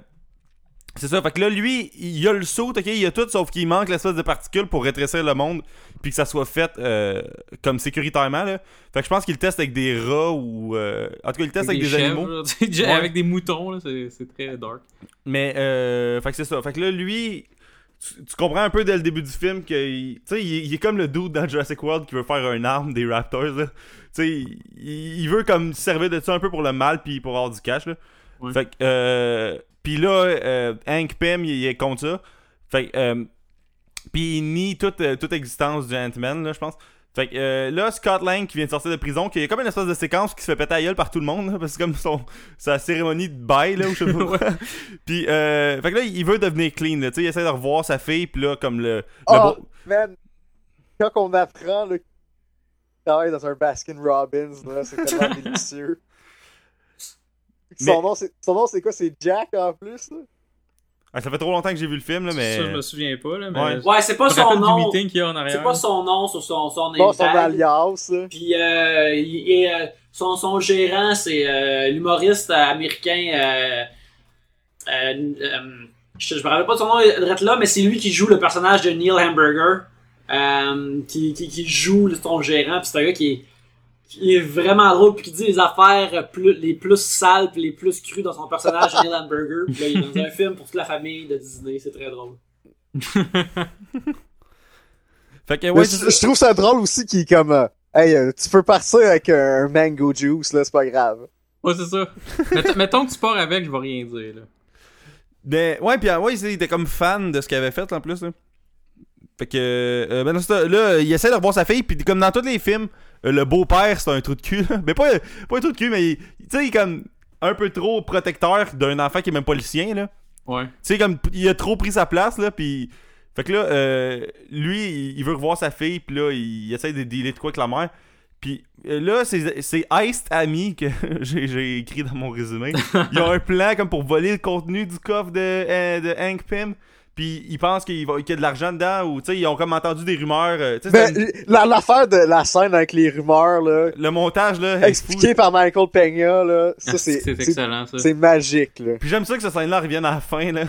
c'est ça. Fait que là, lui, il a le saut, ok, il a tout, sauf qu'il manque l'espèce de particules pour rétrécir le monde, puis que ça soit fait euh, comme sécuritairement, là. Fait que je pense qu'il le teste avec des rats ou. euh, en tout cas, il le teste avec, des, chèvres, animaux. Ouais. Avec des moutons, là, c'est très dark. Mais, euh, fait que c'est ça. Fait que là, lui, tu, tu comprends un peu dès le début du film que, il- tu sais, il, est- il est comme le dude dans Jurassic World qui veut faire une arme des Raptors, là. Tu sais, il, il veut comme se servir de ça un peu pour le mal puis pour avoir du cash, là. Ouais. Fait que, euh, pis là, euh, Hank Pym, il, il est contre ça. Fait que, euh, pis il nie toute, euh, toute existence du Ant-Man, là, je pense. Fait que euh, là, Scott Lang qui vient de sortir de prison, qui est comme une espèce de séquence qui se fait péter à gueule par tout le monde, là, parce que c'est comme son, sa cérémonie de bail, là, ou je sais pas. quoi. Puis, euh, fait que là, il veut devenir clean, là, tu sais, il essaie de revoir sa fille, puis là, comme le. le beau- man. Quand on apprend là, qu'il travaille dans un Baskin Robbins, là, c'est tellement délicieux. Son Mais- nom, c'est son nom, c'est quoi? C'est Jack en plus? Là? Ah, ça fait trop longtemps que j'ai vu le film, là, mais. Ça, je me souviens pas, là, mais. Ouais. Ouais, c'est pas son nom. meeting qu'il y a en arrière. C'est pas son nom sur son, son Bon, son là. Puis euh, il est, euh, son, son gérant, c'est euh, l'humoriste euh, américain. Euh, euh, euh, je, je me rappelle pas de son nom direct là, mais c'est lui qui joue le personnage de Neil Hamburger. euh, qui, qui, qui joue son gérant. Puis c'est un gars qui est, qui est vraiment drôle. Puis qui dit les affaires plus, les plus sales puis les plus crues dans son personnage Neil Hamburger. Puis là, il est dans un film pour toute la famille de Disney. C'est très drôle. Fait que, ouais, je, trouve ça drôle aussi qu'il est comme. euh, hey, euh, tu peux partir avec un, mango juice, là, c'est pas grave. Ouais, c'est ça. Mettons- Mettons que tu pars avec, je vais rien dire, là. Mais, ouais, puis ouais, il était comme fan de ce qu'il avait fait, en plus, là. Fait que, euh, ben, là, c'est ça. là, il essaie de revoir sa fille, puis comme dans tous les films, le beau-père, c'est un trou de cul, là. Mais pas, pas un trou de cul, mais, il- tu sais, il est comme un peu trop protecteur d'un enfant qui est même pas le sien, là. Ouais. Tu sais, comme, il a trop pris sa place, là, puis... Fait que là, euh, lui, il- il veut revoir sa fille, puis là, il essaie de dealer de quoi avec la mère. Puis euh, là, c'est c'est Iced Ami que j'ai j'ai écrit dans mon résumé. Ils ont un plan comme pour voler le contenu du coffre de, euh, de Hank Pym. Puis ils pensent qu'il y a de l'argent dedans, ou tu sais, ils ont comme entendu des rumeurs. euh, la- l'affaire de la scène avec les rumeurs, là, le montage, là, expliqué par Michael Peña, là, ça c'est. C'est excellent, ça. C'est magique, là. Puis j'aime ça que cette scène-là revienne à la fin, là.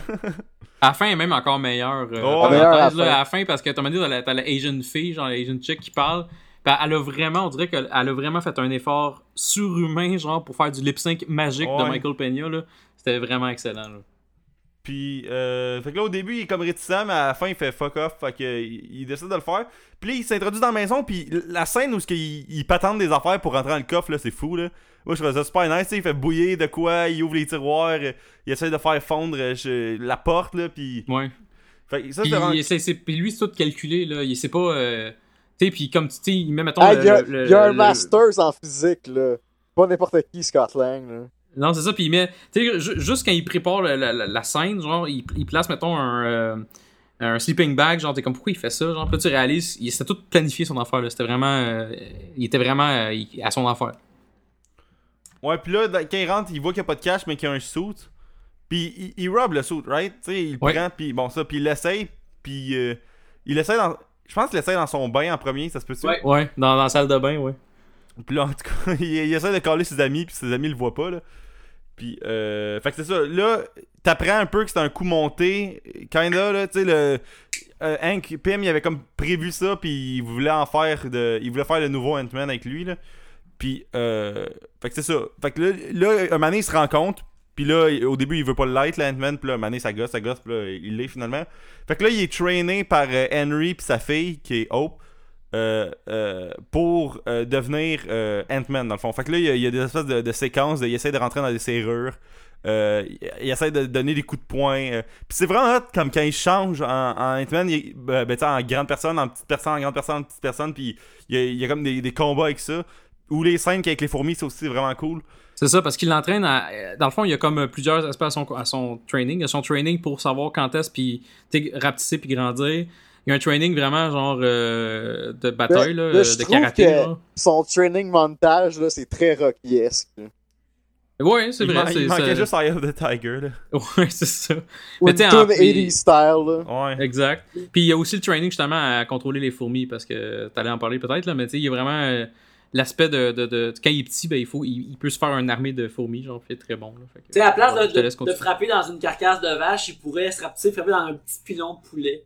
À la fin, elle est même encore meilleure. euh, Oh, meilleure à la là, fin. à la fin, parce que t'as dit, t'as la, Asian fille, genre la Asian chick qui parle. Elle a vraiment, on dirait qu'elle elle a vraiment fait un effort surhumain, genre, pour faire du lip sync magique de. Michael Peña, là. C'était vraiment excellent, là. Puis, euh, fait que là, au début, il est comme réticent, mais à la fin, il fait fuck off. Fait que, il, il décide de le faire. Puis là, il s'introduit dans la maison. Puis la scène où ce qu'il- il patente des affaires pour rentrer dans le coffre, là, c'est fou, là. Moi, je trouvais ça super nice. tu sais, Il fait bouillir de quoi, il ouvre les tiroirs, il essaie de faire fondre euh, je- la porte, là. Puis, Ouais. fait que ça, Puis, c'est vraiment- puis lui, c'est tout calculé, là. Il sait pas. euh, tu sais, puis comme tu sais, il met, mettons. Ah, le- il y a, le- il y a un le- Masters en physique, là. Pas n'importe qui, Scott Lang, là. Non, c'est ça, puis il met. Tu sais, ju- juste quand il prépare la, la- la scène, genre, il, il place, mettons, un, euh, un sleeping bag, genre, t'es comme, pourquoi il fait ça? Genre, puis là, tu réalises, il c'était tout planifié son affaire, là. C'était vraiment. euh, il était vraiment euh, à son affaire. Ouais, puis là, quand il rentre, il voit qu'il n'y a pas de cash, mais qu'il y a un suit. Puis il, il robe le suit, right? Tu sais, il Ouais. prend, puis bon, ça, puis il l'essaye, puis euh, il l'essaye dans. Je pense qu'il l'essaye dans son bain en premier, ça se peut-tu? Ouais. Ouais, dans, dans la salle de bain, ouais. Puis là, en tout cas, il, il essaie de caler ses amis, puis ses amis le voient pas, là. Puis, euh, fait que c'est ça. Là, t'apprends un peu que c'est un coup monté. Kinda, là, tu sais, le. euh, Hank Pym, il avait comme prévu ça, puis il voulait en faire de. Il voulait faire le nouveau Ant-Man avec lui, là. Puis, euh, fait que c'est ça. Fait que là, là, un moment il se rend compte. Puis là, au début, il veut pas le light, là, Ant-Man. Puis là, un moment ça gosse, ça gosse. Puis là, il l'est finalement. Fait que là, il est traîné par euh, Henry puis sa fille, qui est Hope. Euh, euh, pour euh, devenir Ant-Man dans le fond. Fait que là, il y a, des espèces de, séquences, il essaie de rentrer dans des serrures, il, essaie de donner des coups de poing. Puis c'est vraiment hot, comme quand il change en, Ant-Man, ben, ben, en grande personne, en petite personne, en grande personne, en petite personne, puis il y a, comme des, combats avec ça. Ou les scènes avec les fourmis, c'est aussi vraiment cool. C'est ça, parce qu'il l'entraîne. Dans le fond, il y a comme plusieurs aspects à son, training. Il y a son training pour savoir quand est-ce, puis rapetisser puis grandir. Il y a un training vraiment genre euh, de bataille, Là, je de karaté. que- là. Son training montage, là, c'est très Rocky-esque. là. Ouais, c'est vrai. il manquait juste Eye of the Tiger. Là. Ouais, c'est ça. Mais une t'sais, en- puis- 80s style, là. Ouais. Exact. Puis il y a aussi le training justement à contrôler les fourmis parce que t'allais en parler peut-être là, mais tu sais il y a vraiment euh, l'aspect de, de, de- quand il est petit ben il faut il, il peut se faire une armée de fourmis genre fait très bon Tu sais, à la place Ouais, de, de- frapper dans une carcasse de vache, il pourrait se rapetisser, frapper dans un petit pilon de poulet.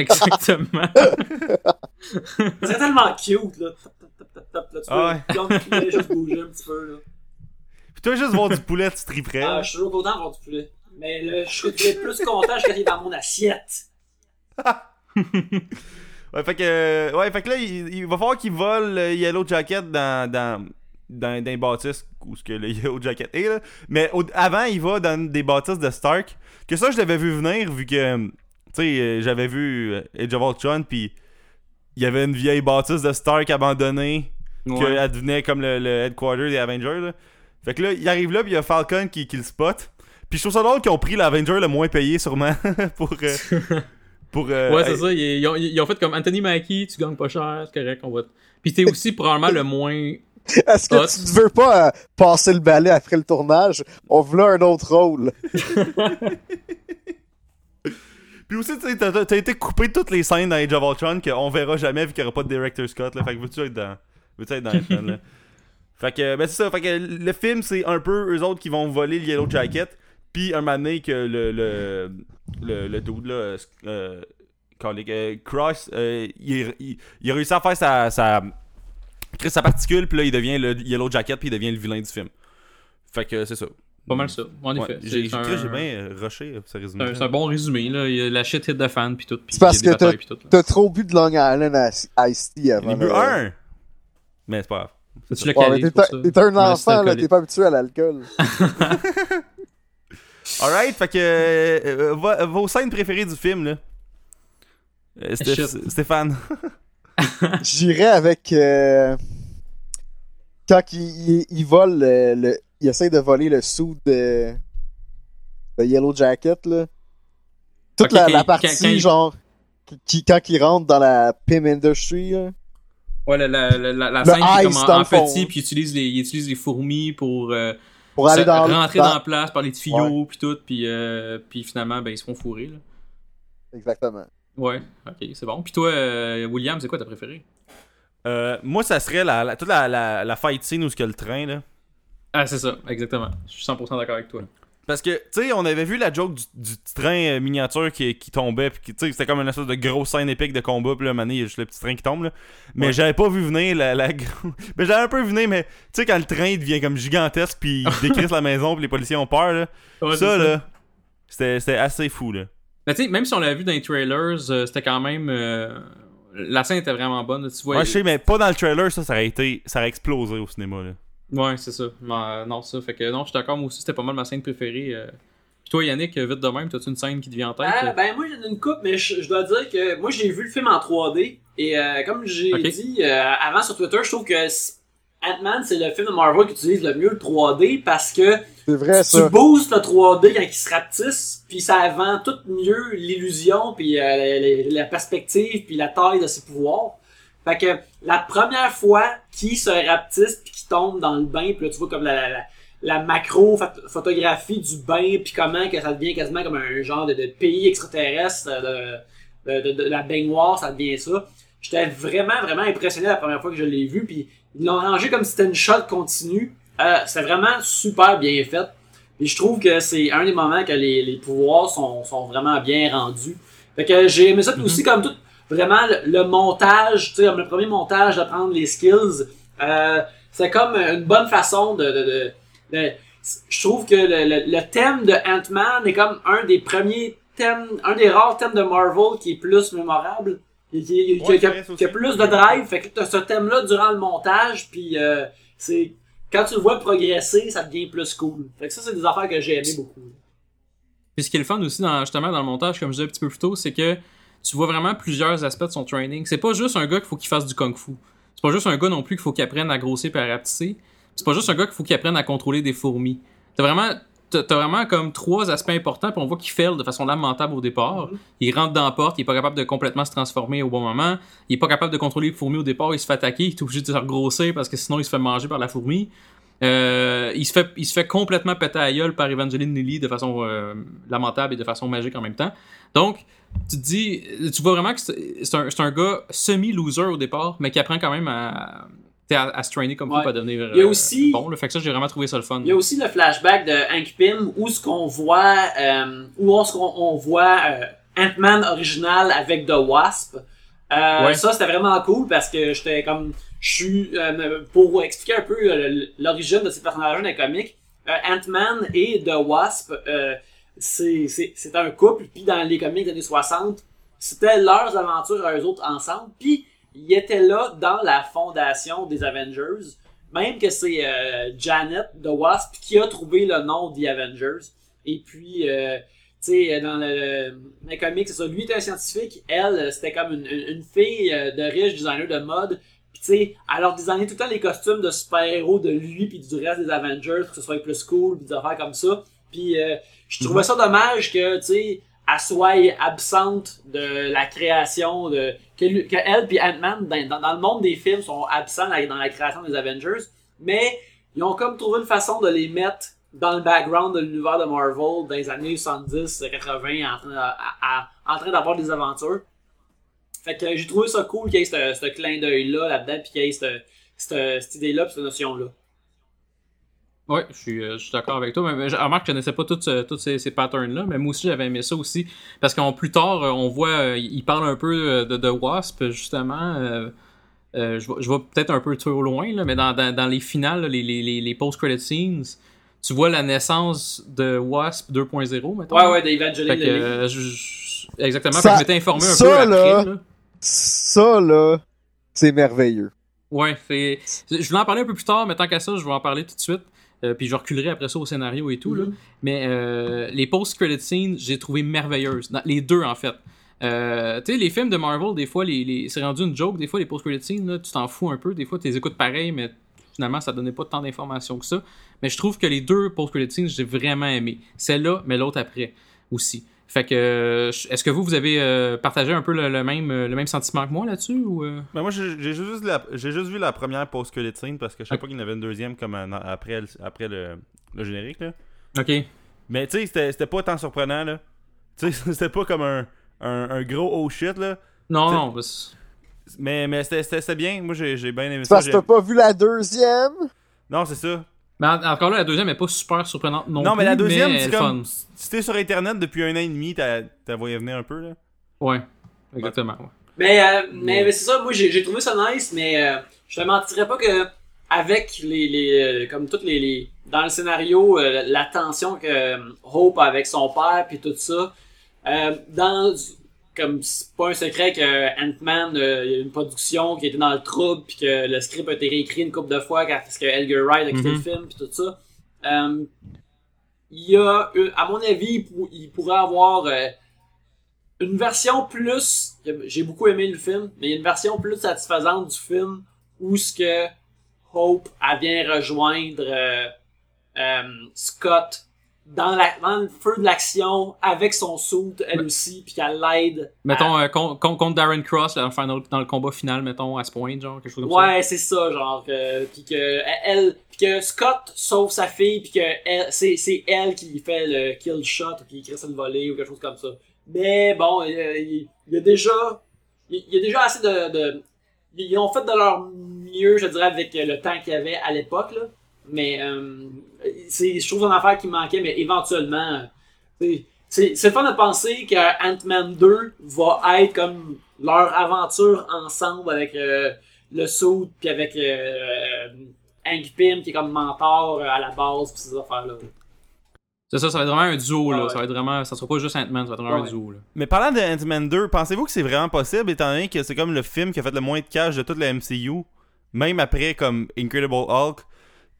Exactement. C'est tellement cute, là. Tu Ah vois ouais. de juste bouger un petit peu, là. Puis toi, juste voir du poulet, tu triperais. Ah, je suis toujours content d'avoir du poulet. Mais là, je serais plus content quand il est dans mon assiette. Ouais, fait que, ouais, fait que là, il, il va falloir qu'il vole le Yellow Jacket dans, dans, dans, dans les bâtisses où ce que le Yellow Jacket est, là. Mais au- avant, il va dans des bâtisses de Stark. Que ça, je l'avais vu venir, vu que, euh, tu sais, euh, j'avais vu euh, Age of Ultron, puis il y avait une vieille bâtisse de Stark abandonnée, Ouais. qu'elle devenait comme le, le headquarter des Avengers, là. Fait que là, il arrive là, puis il y a Falcon qui, qui le spot. Puis je trouve ça drôle qu'ils ont pris l'Avenger le moins payé, sûrement, pour... euh, pour euh, Ouais, c'est ça. Ils, ils ont, ils ont fait comme Anthony Mackie, tu gagnes pas cher, c'est correct, on va. te- Puis t'es aussi probablement le moins. Est-ce que Hot. tu ne veux pas euh, passer le balai après le tournage? On voulait un autre rôle. Puis aussi, tu t'as, t'as été coupé de toutes les scènes dans Age of Ultron qu'on verra jamais vu qu'il n'y aura pas de director Scott. Là. Fait que veux-tu être dans. Veux-tu être dans Ant-Man, là? Fait que, ben c'est ça. Fait que le film, c'est un peu eux autres qui vont voler le Yellow Jacket. Puis un moment donné que le. Le, le, le dude, là. euh, euh, euh, Cross, euh, il, il- il a réussi à faire sa. sa créer sa particule, puis là, il devient le Yellow Jacket, puis il devient le vilain du film. Fait que c'est ça. Pas mal ça, en Ouais, effet. j'ai, un- bien euh, rushé euh, ce c'est résumé. un, c'est un bon résumé, là. Il y a la shit hit de fan, puis tout. Puis C'est parce que t'as- trop bu de Long Island à Ice-T avant. Bu un! Mais c'est pas grave. Tu Ouais, t'es ça. un- enfant, là, t'es pas habitué à l'alcool. Alright, fait que. euh, euh, vo- vos scènes préférées du film, là. Euh, Stéph-. Stéphane. J'irais avec euh, quand il, il, il vole le, le- il essaie de voler le sou de, de Yellow Jacket là. Toute la, quand la il- partie quand- quand il- genre qui quand il rentre dans la Pim Industry là. Ouais, la, la, la, scène qui est comme en, petit, puis il utilise les, il utilise les fourmis pour euh, pour aller dans rentrer dans... la place par les tuyaux, puis tout, puis, euh, puis finalement, ben, ils se font fourrer, là. Exactement. Ouais, ok, c'est bon. Puis toi, euh, William, c'est quoi ta préférée? Euh, moi, ça serait la, la- toute la, la, la fight scene où y a le train, là. Ah, c'est ça, exactement. Je suis 100% d'accord avec toi. Parce que, tu sais, on avait vu la joke du, du petit train euh, miniature qui, qui tombait, puis tu sais, c'était comme une espèce de grosse scène épique de combat, puis là, donné, il y a juste le petit train qui tombe, là. Mais Ouais. j'avais pas vu venir la. mais j'avais un peu vu venir, mais tu sais, quand le train devient comme gigantesque, puis il décrisse la maison, puis les policiers ont peur, là. Ouais, ça, là, c'était c'était assez fou, là. Mais tu sais, même si on l'a vu dans les trailers, euh, c'était quand même. euh, la scène était vraiment bonne. là, Tu vois, Ouais, je sais, mais pas dans le trailer, ça, ça aurait été. Ça aurait explosé au cinéma, là. Ouais, c'est ça. Mais, euh, non, ça. Fait que non, je suis d'accord, moi aussi, c'était pas mal ma scène préférée. euh. Puis toi, Yannick, vite de même, t'as-tu une scène qui te vient en tête? Ah, ben moi j'en ai une coupe, mais je, je dois dire que moi j'ai vu le film en 3D et euh, comme j'ai dit euh, avant sur Twitter, je trouve que Ant-Man c'est le film de Marvel qui utilise le mieux le 3D parce que C'est vrai tu ça. boostes le 3D quand il se rapetisse, puis ça vend tout mieux l'illusion, puis euh, la, la- la perspective, puis la taille de ses pouvoirs. Fait que la première fois qu'il se rapetisse puis qu'il tombe dans le bain, puis là tu vois comme la, la, la, la macro phot- photographie du bain, puis comment que ça devient quasiment comme un genre de, de pays extraterrestre euh, de, de, de- la baignoire, ça devient ça. J'étais vraiment, vraiment impressionné la première fois que je l'ai vu, puis ils l'ont rangé comme si c'était une shot continue. Euh, c'est vraiment super bien fait. Et je trouve que c'est un des moments que les, les pouvoirs sont, sont vraiment bien rendus. Fait que j'ai aimé ça, puis aussi comme tout, vraiment le, le montage, tu sais, le premier montage d'apprendre les skills, euh, c'est comme une bonne façon de, de, de- de- je trouve que le, le, le thème de Ant-Man est comme un des premiers thèmes, un des rares thèmes de Marvel qui est plus mémorable, qui, qui- qui- Ouais, qui a, qui plus de drive. Fait que t'as ce thème-là durant le montage, puis euh, c'est quand tu le vois progresser, ça devient plus cool. Fait que ça, c'est des affaires que j'ai aimé beaucoup. Puis ce qui est le fun aussi, dans, justement, dans le montage, comme je disais un petit peu plus tôt, c'est que tu vois vraiment plusieurs aspects de son training. C'est pas juste un gars qu'il faut qu'il fasse du kung-fu. C'est pas juste un gars non plus qu'il faut qu'il apprenne à grossir et à rapetisser. C'est pas juste un gars qu'il faut qu'il apprenne à contrôler des fourmis. T'as vraiment, t'as vraiment comme trois aspects importants, puis on voit qu'il fail de façon lamentable au départ. Mhm. Il rentre dans la porte, il est pas capable de complètement se transformer au bon moment. Il est pas capable de contrôler les fourmis au départ, il se fait attaquer, il est obligé de se regrossir parce que sinon il se fait manger par la fourmi. Euh, il, se fait, il se fait complètement péter à la gueule par Evangeline Lilly de façon euh, lamentable et de façon magique en même temps. Donc, tu te dis, tu vois vraiment que c'est un, c'est un gars semi-loser au départ, mais qui apprend quand même à, à, à se trainer comme Ouais. faut, à devenir Il y a euh, aussi- bon. Là, fait que ça, j'ai vraiment trouvé ça le fun. Il y a aussi le flashback de Hank Pym où ce qu'on voit euh, où on, ce qu'on- on voit euh, Ant-Man original avec The Wasp. Euh, Ouais. Ça c'était vraiment cool parce que j'étais comme je suis euh, pour expliquer un peu euh, l'origine de ces personnages dans les comics. euh, Ant-Man et The Wasp euh, c'est un couple puis dans les comics des années 60 c'était leurs aventures à eux autres ensemble puis ils étaient là dans la fondation des Avengers même que c'est euh, Janet de Wasp qui a trouvé le nom The Avengers. Et puis, euh, tu sais, dans le, les comics, c'est ça. Lui était un scientifique, elle, euh, c'était comme une, une, fille euh, de riche designer de mode. Puis, tu sais, leur designait tout le temps les costumes de super-héros de lui puis du reste des Avengers pour que ce soit plus cool, puis des affaires comme ça. Puis, euh, je trouvais ça dommage que, tu sais, elle soit absente de la création de que, lui- que elle puis Ant-Man dans, dans, le monde des films sont absents dans, la création des Avengers mais ils ont comme trouvé une façon de les mettre dans le background de l'univers de Marvel dans les années 70 80 en train, en train d'avoir des aventures. Fait que j'ai trouvé ça cool qu'il y ait ce, ce clin d'œil là là-dedans puis qu'il y ait cette idée là puis cette notion là Ouais, je suis, euh, je suis d'accord avec toi. Mais, mais je remarque que je connaissais pas tous euh, ces, ces patterns-là, mais moi aussi j'avais aimé ça aussi. Parce qu'en plus tard, euh, on voit, euh, il parle un peu de, de Wasp, justement. euh, euh, je vais, je vais peut-être un peu trop loin, là, mais dans, dans, dans les finales, là, les, les, les, les post-credit scenes, tu vois la naissance de Wasp 2.0, mettons. ouais ouais d'Evangeline euh, exactement, Ça- je m'étais informé un ça, peu après. là. Ça, là, c'est merveilleux. Ouais, c'est. Je voulais en parler un peu plus tard, mais tant qu'à ça, je vais en parler tout de suite. Euh, puis je reculerai après ça au scénario et tout. là. Mhm. Mais euh, les post-credit scenes, j'ai trouvé merveilleuses. Dans- les deux, en fait. Euh, tu sais, les films de Marvel, des fois, les, les- c'est rendu une joke. Des fois, les post-credit scenes, là, tu t'en fous un peu. Des fois, tu les écoutes pareil, mais finalement, ça donnait pas tant d'informations que ça. Mais je trouve que les deux post-credit scenes, j'ai vraiment aimé. Celle-là, mais l'autre après aussi. Fait que, est-ce que vous, vous avez euh, partagé un peu le, le même, le même sentiment que moi là-dessus ou euh? Ben moi, j'ai j'ai juste, la- j'ai juste vu la première post-credit scene parce que je savais Ok. pas qu'il y en avait une deuxième comme un- après, le, après le, le générique. Là. Ok. Mais tu sais, c'était c'était pas tant surprenant. là. Tu sais, c'était pas comme un, un, un gros oh shit. là. Non, T'sais- non, Mais, mais c'était- c'était c'était bien. Moi, j'ai j'ai bien aimé ça. parce que t'as pas vu la deuxième? Non, c'est ça. Mais en- encore là, la deuxième est pas super surprenante non, Non, mais plus, la deuxième, mais c'est comme. fun. Si t'es sur internet depuis un an et demi, t'as t'as voyé venir un peu. là. Ouais, exactement. ouais. Mais, euh, mais, mais c'est ça, moi j'ai j'ai trouvé ça nice, mais euh, je te mentirais pas que avec les, les euh, comme toutes les, les dans le scénario euh, la tension que euh, Hope a avec son père puis tout ça euh, dans comme c'est pas un secret que Ant-Man euh, il y a une production qui était dans le trouble puis que le script a été réécrit une couple de fois parce que Edgar Wright a quitté Mhm. le film puis tout ça euh, il y a euh, à mon avis il, pour- il pourrait avoir euh, une version plus j'ai beaucoup aimé le film mais il y a une version plus satisfaisante du film où ce que Hope elle vient rejoindre Scott dans, la, dans le feu de l'action avec son suit elle aussi puis qu'elle l'aide Mettons, à- euh, con- con- contre Darren Cross là, dans, le dans le combat final, mettons, à ce point, genre, quelque chose comme ouais c'est ça genre euh, puis que elle puis que Scott sauve sa fille puis que c'est c'est elle qui fait le kill shot ou qui crée le voler ou quelque chose comme ça. Mais bon il il y a déjà il il y a déjà assez de, de ils ont fait de leur mieux je dirais avec le temps qu'il y avait à l'époque là. Mais euh, c'est, je trouve une affaire qui manquait, mais éventuellement, euh, c'est, fun de penser que Ant-Man 2 va être comme leur aventure ensemble avec euh, le Suit puis avec euh, Hank Pym qui est comme mentor euh, à la base pis ces affaires-là. C'est ça, ça va être vraiment un duo, là. Ah ouais. Ça va être vraiment. Ça sera pas juste Ant-Man, ça va être vraiment Ouais. un duo, là. Mais parlant de Ant-Man 2, pensez-vous que c'est vraiment possible, étant donné que c'est comme le film qui a fait le moins de cash de toute la MCU, même après comme Incredible Hulk,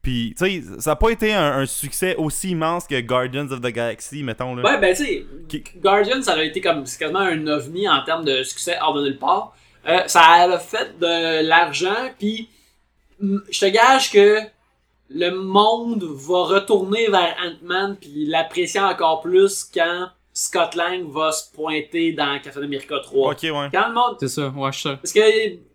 puis tu sais, ça a pas été un, un succès aussi immense que Guardians of the Galaxy, mettons là. Ouais, ben tu sais, Qui- Guardian, ça a été comme, c'est quasiment un ovni en termes de succès hors de nulle part. Euh, ça a fait de l'argent, puis je te gage que le monde va retourner vers Ant-Man puis l'apprécier encore plus quand Scott Lang va se pointer dans Captain America 3. Ok, ouais. Quand le monde C'est ça, ouais, je sais. parce que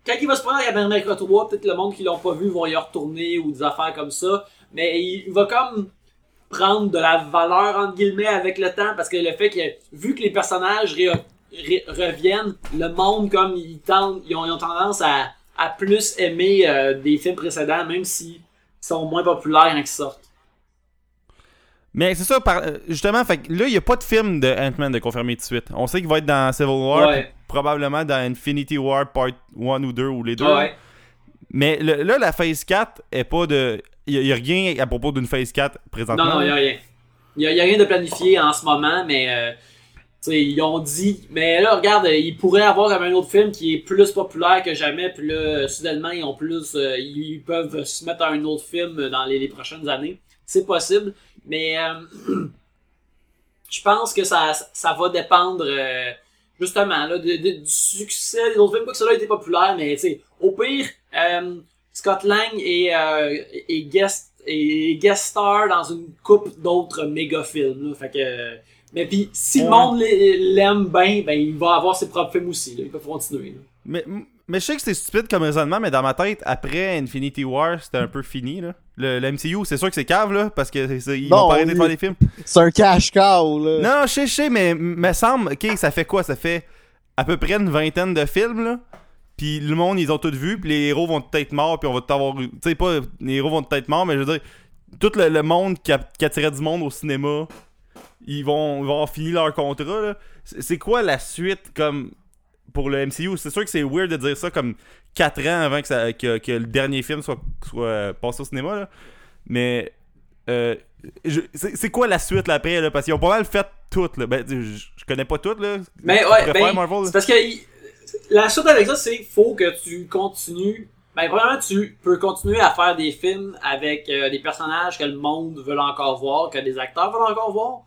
quand il va se prendre à Captain America 3, peut-être le monde qui l'ont pas vu vont y retourner ou des affaires comme ça. Mais il va comme prendre de la valeur entre guillemets avec le temps parce que le fait que vu que les personnages ré- ré- reviennent, le monde comme ils tentent, ils ont, ils ont tendance à, à plus aimer euh, des films précédents même s'ils sont moins populaires quand ils sortent. Mais c'est ça, par- euh, justement, fait là, il y a pas de film de Ant-Man de confirmé tout de suite. On sait qu'il va être dans Civil War, Ouais. probablement dans Infinity War Part 1 ou 2 ou les deux. Ouais. Mais le- là, la Phase 4 est pas de. Il y, a rien à propos d'une Phase 4 présentement. Non, non, il n'y a rien. Il n'y a rien de planifié en ce moment, mais euh, ils ont dit. Mais là, regarde, ils pourraient avoir un autre film qui est plus populaire que jamais, puis là, soudainement, ils ont plus. euh, ils peuvent se mettre à un autre film dans les, prochaines années. C'est possible, mais euh, je pense que ça, ça va dépendre. euh, Justement, là, du succès des autres films, pas que cela a été populaire, mais tu sais, au pire, euh, Scott Lang est, euh, est guest est guest star dans une coupe d'autres méga films. Là, fait que, mais puis si le monde l'ai- l'aime bien, ben il va avoir ses propres films aussi. Là, il peut continuer. là. Mais, mais je sais que c'est stupide comme raisonnement, mais dans ma tête, après Infinity War, c'était un peu fini. Là. Le, le MCU, c'est sûr que c'est cave, là, parce que c'est- c'est- ils Non, vont pas arrêter de faire des films. C'est un cash cow, là. Non, je sais, je sais, mais me semble, ok, ça fait quoi? Ça fait à peu près une vingtaine de films, là. Puis le monde, ils ont tout vu, puis les héros vont peut-être morts, puis on va tout avoir. Tu sais, pas les héros vont peut-être morts, mais je veux dire, tout le, le monde qui, a- qui attirait du monde au cinéma, ils vont, ils vont avoir fini leur contrat, là. C'est quoi la suite, comme, pour le MCU C'est sûr que c'est weird de dire ça comme 4 ans avant que, ça, que, que le dernier film soit, soit euh, passé au cinéma, là. Mais. Euh, je- c'est c'est quoi la suite là, après là? Parce qu'ils ont pas mal fait toutes là. Ben, je, je connais pas toutes là. Mais ouais, ben, Marvel, c'est parce que la suite avec ça, c'est faut que tu continues. Ben, premièrement, tu peux continuer à faire des films avec euh, des personnages que le monde veut encore voir, que des acteurs veulent encore voir.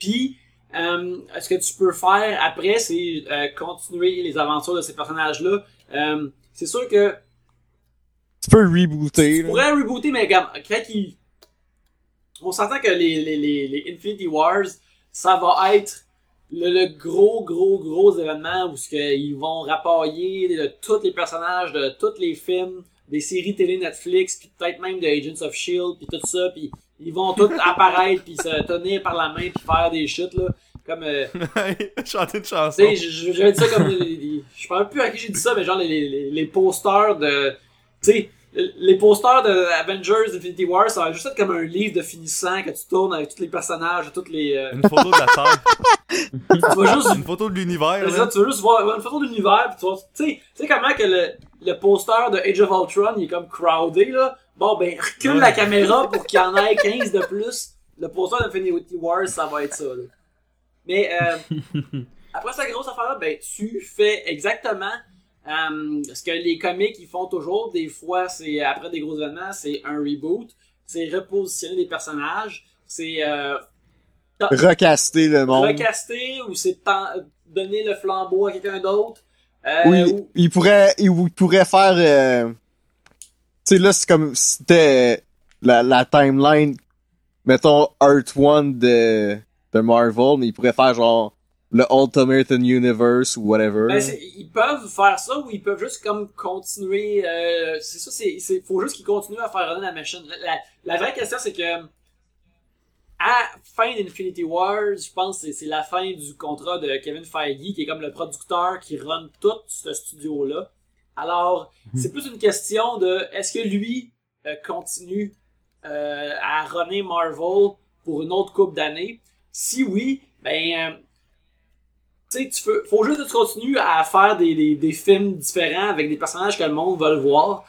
Puis, euh, ce que tu peux faire après, c'est euh, continuer les aventures de ces personnages-là. Euh, c'est sûr que Tu peux rebooter, tu là. pourrais rebooter, mais comme, quand il... On s'entend que les, les, les, les Infinity Wars, ça va être le, le gros, gros, gros événement où ce que ils vont rapailler de tous les personnages, de tous les films, des séries télé Netflix, puis peut-être même de Agents of S.H.I.E.L.D., puis tout ça, puis ils vont tous apparaître, puis se tenir par la main, puis faire des shit, là. Comme... euh, Chanter une chanson. tu sais, j'avais dit ça comme. je sais même plus à qui j'ai dit ça, mais genre les, les, les posters de. Tu sais, les posters de Avengers Infinity War, ça va juste être comme un livre de finissant que tu tournes avec tous les personnages, toutes les. euh, Une photo de la Terre. tu vas juste. Une photo de l'univers. c'est ça, tu veux juste voir une photo de l'univers, puis tu vas. Tu sais, tu sais comment que le, le poster de Age of Ultron, il est comme crowded, là? Bon, ben, recule Ouais. la caméra pour qu'il y en ait 15 de plus. Le poster d'Infinity War, ça va être ça, là. Mais, euh, après cette grosse affaire-là, ben, tu fais exactement euh, ce que les comics ils font toujours. Des fois, c'est après des gros événements, c'est un reboot, c'est repositionner des personnages, c'est euh, Recaster le monde. recaster ou c'est donner le flambeau à quelqu'un d'autre. Euh, Oui, ou- il pourrait, il, pourrait faire, euh, sais, là, c'est comme, c'était la, timeline, mettons, Earth One de, de Marvel, mais il pourrait faire genre, le Ultimate Universe ou whatever. Ben, ils peuvent faire ça ou ils peuvent juste comme continuer. euh, c'est ça, c'est, faut juste qu'ils continuent à faire runner la machine. La, vraie question c'est que à fin d'Infinity Wars, je pense que c'est, la fin du contrat de Kevin Feige qui est comme le producteur qui run tout ce studio là. Alors c'est plus une question de est-ce que lui euh, continue euh, à runner Marvel pour une autre coupe d'années? Si oui, ben, euh, tu sais, tu faut juste que tu continues à faire des, des, des films différents avec des personnages que le monde veut voir,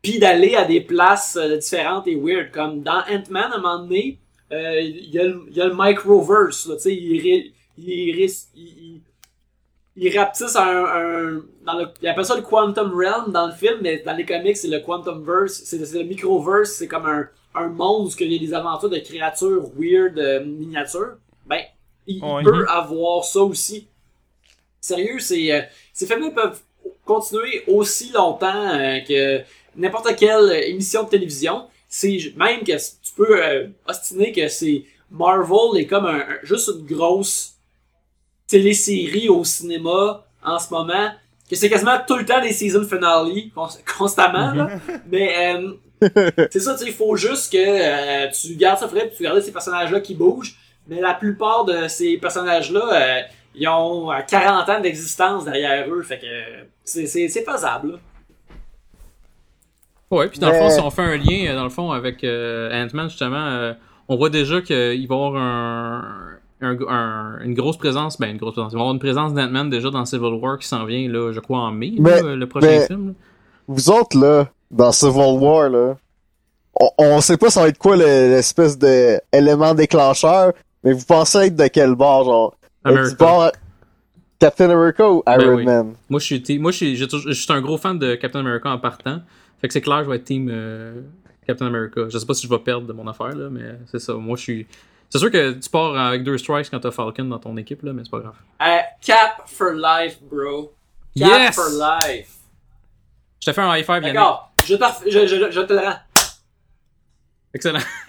puis d'aller à des places différentes et weird. Comme dans Ant-Man, à un moment donné, euh, il y, a le- il y a le microverse, tu sais, il, il, il rapetisse un, un dans le, il appelle ça le Quantum Realm dans le film, mais dans les comics, c'est le Quantum Verse, c'est le microverse, c'est comme un, un monde où il y a des aventures de créatures weird, euh, miniatures. Ben, il, il Ouais. peut avoir ça aussi. Sérieux, c'est, euh, ces films peuvent continuer aussi longtemps euh, que n'importe quelle émission de télévision. C'est même que tu peux euh, ostiner que c'est Marvel est comme un, un- juste une grosse télésérie au cinéma en ce moment. Que c'est quasiment tout le temps des season finale, cons- constamment. Là. Mais euh, c'est ça, tu sais, il faut juste que euh, tu gardes ça frais, puis tu gardes ces personnages-là qui bougent. Mais la plupart de ces personnages-là, euh, ils ont euh, 40 ans d'existence derrière eux. Fait que euh, c'est, c'est, c'est faisable. là. Ouais, puis dans le fond, si on fait un lien, euh, dans le fond, avec euh, Ant-Man, justement, euh, on voit déjà qu'il va y avoir un, un- un- une grosse présence, ben une grosse présence, il va y avoir une présence d'Ant-Man déjà dans Civil War qui s'en vient, là, je crois, en mai, Mais- là, le prochain mais- film. là. Vous autres, là, dans Civil War, là, on, on sait pas ça va être quoi le- l'espèce de élément déclencheur, mais vous pensez être de quel bord, genre? Du bord Captain America ou Iron Ben oui. Man? Moi, je suis, moi, je suis, je suis un gros fan de Captain America en partant. Fait que c'est clair, je vais être team euh, Captain America. Je sais pas si je vais perdre de mon affaire, là, mais c'est ça. Moi, je suis. C'est sûr que tu pars avec deux strikes quand t'as Falcon dans ton équipe, là, mais c'est pas grave. Euh, cap for life, bro. Cap Yes! for life. Je te fais un high five, Yannick. D'accord, je, je, je, je te le rends. Excellent.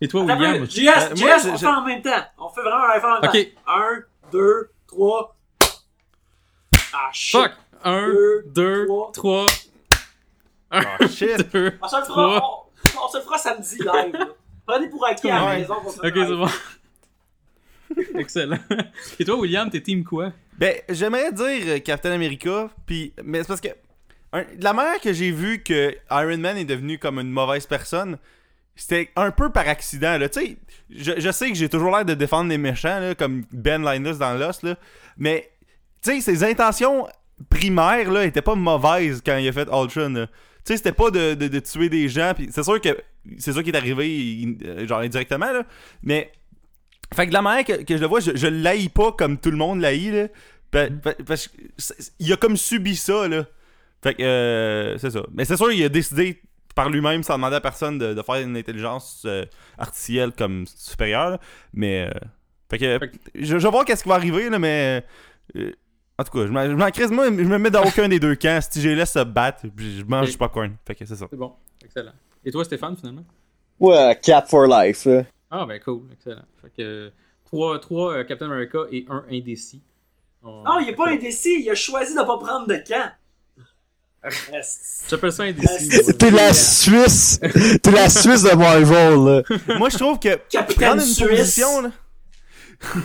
Et toi, Attends, William? JS, Euh, moi, JS, on je- fait en même temps. On fait vraiment un effort en même Ok. temps. Un, deux, trois. Ah, shit. Fuck! Un, Deux, deux, trois. trois. Un, Ah, shit. deux. On se le fera, Trois. on, on se le fera samedi live. Prenez pour acquis à la maison. se Ok, c'est bon. Excellent. Et toi, William, t'es team quoi? Ben, j'aimerais dire euh, Captain America, puis mais c'est parce que un- de la manière que j'ai vu que Iron Man est devenu comme une mauvaise personne, c'était un peu par accident là. Tu sais, je, je sais que j'ai toujours l'air de défendre les méchants là, comme Ben Linus dans Lost là, mais tu sais, ses intentions primaires là étaient pas mauvaises quand il a fait Ultron. là. Tu sais, c'était pas de, de- de tuer des gens, puis c'est sûr que c'est ça qui est arrivé, il- euh, genre indirectement là, mais fait que de la manière que, que je le vois, je, je l'haïs pas comme tout le monde l'haït, là. Pa- pa- Parce que c'est- il a comme subi ça, là. Fait que, euh, c'est ça. Mais c'est sûr, il a décidé par lui-même, sans demander à personne, de, de faire une intelligence euh, artificielle comme supérieure, là. Mais, euh, fait que, Fait que- je, je vais voir qu'est-ce qui va arriver, là, mais. en tout cas, je m'en crisse, moi, je me mets dans aucun des deux camps. Si je les laisse se battre, je mange du popcorn. Fait que c'est ça. C'est bon. Excellent. Et toi, Stéphane, finalement? Ouais, Cap for Life, là. Ah, ben cool. Excellent. Fait que euh, trois, trois euh, Captain America et un indécis. On- Non, il est pas indécis, il a choisi de pas prendre de camp. Reste. J'appelle ça indécis. T'es la Suisse! T'es la Suisse de Marvel, là. moi, je trouve que Capitaine prendre une Suisse. position, là.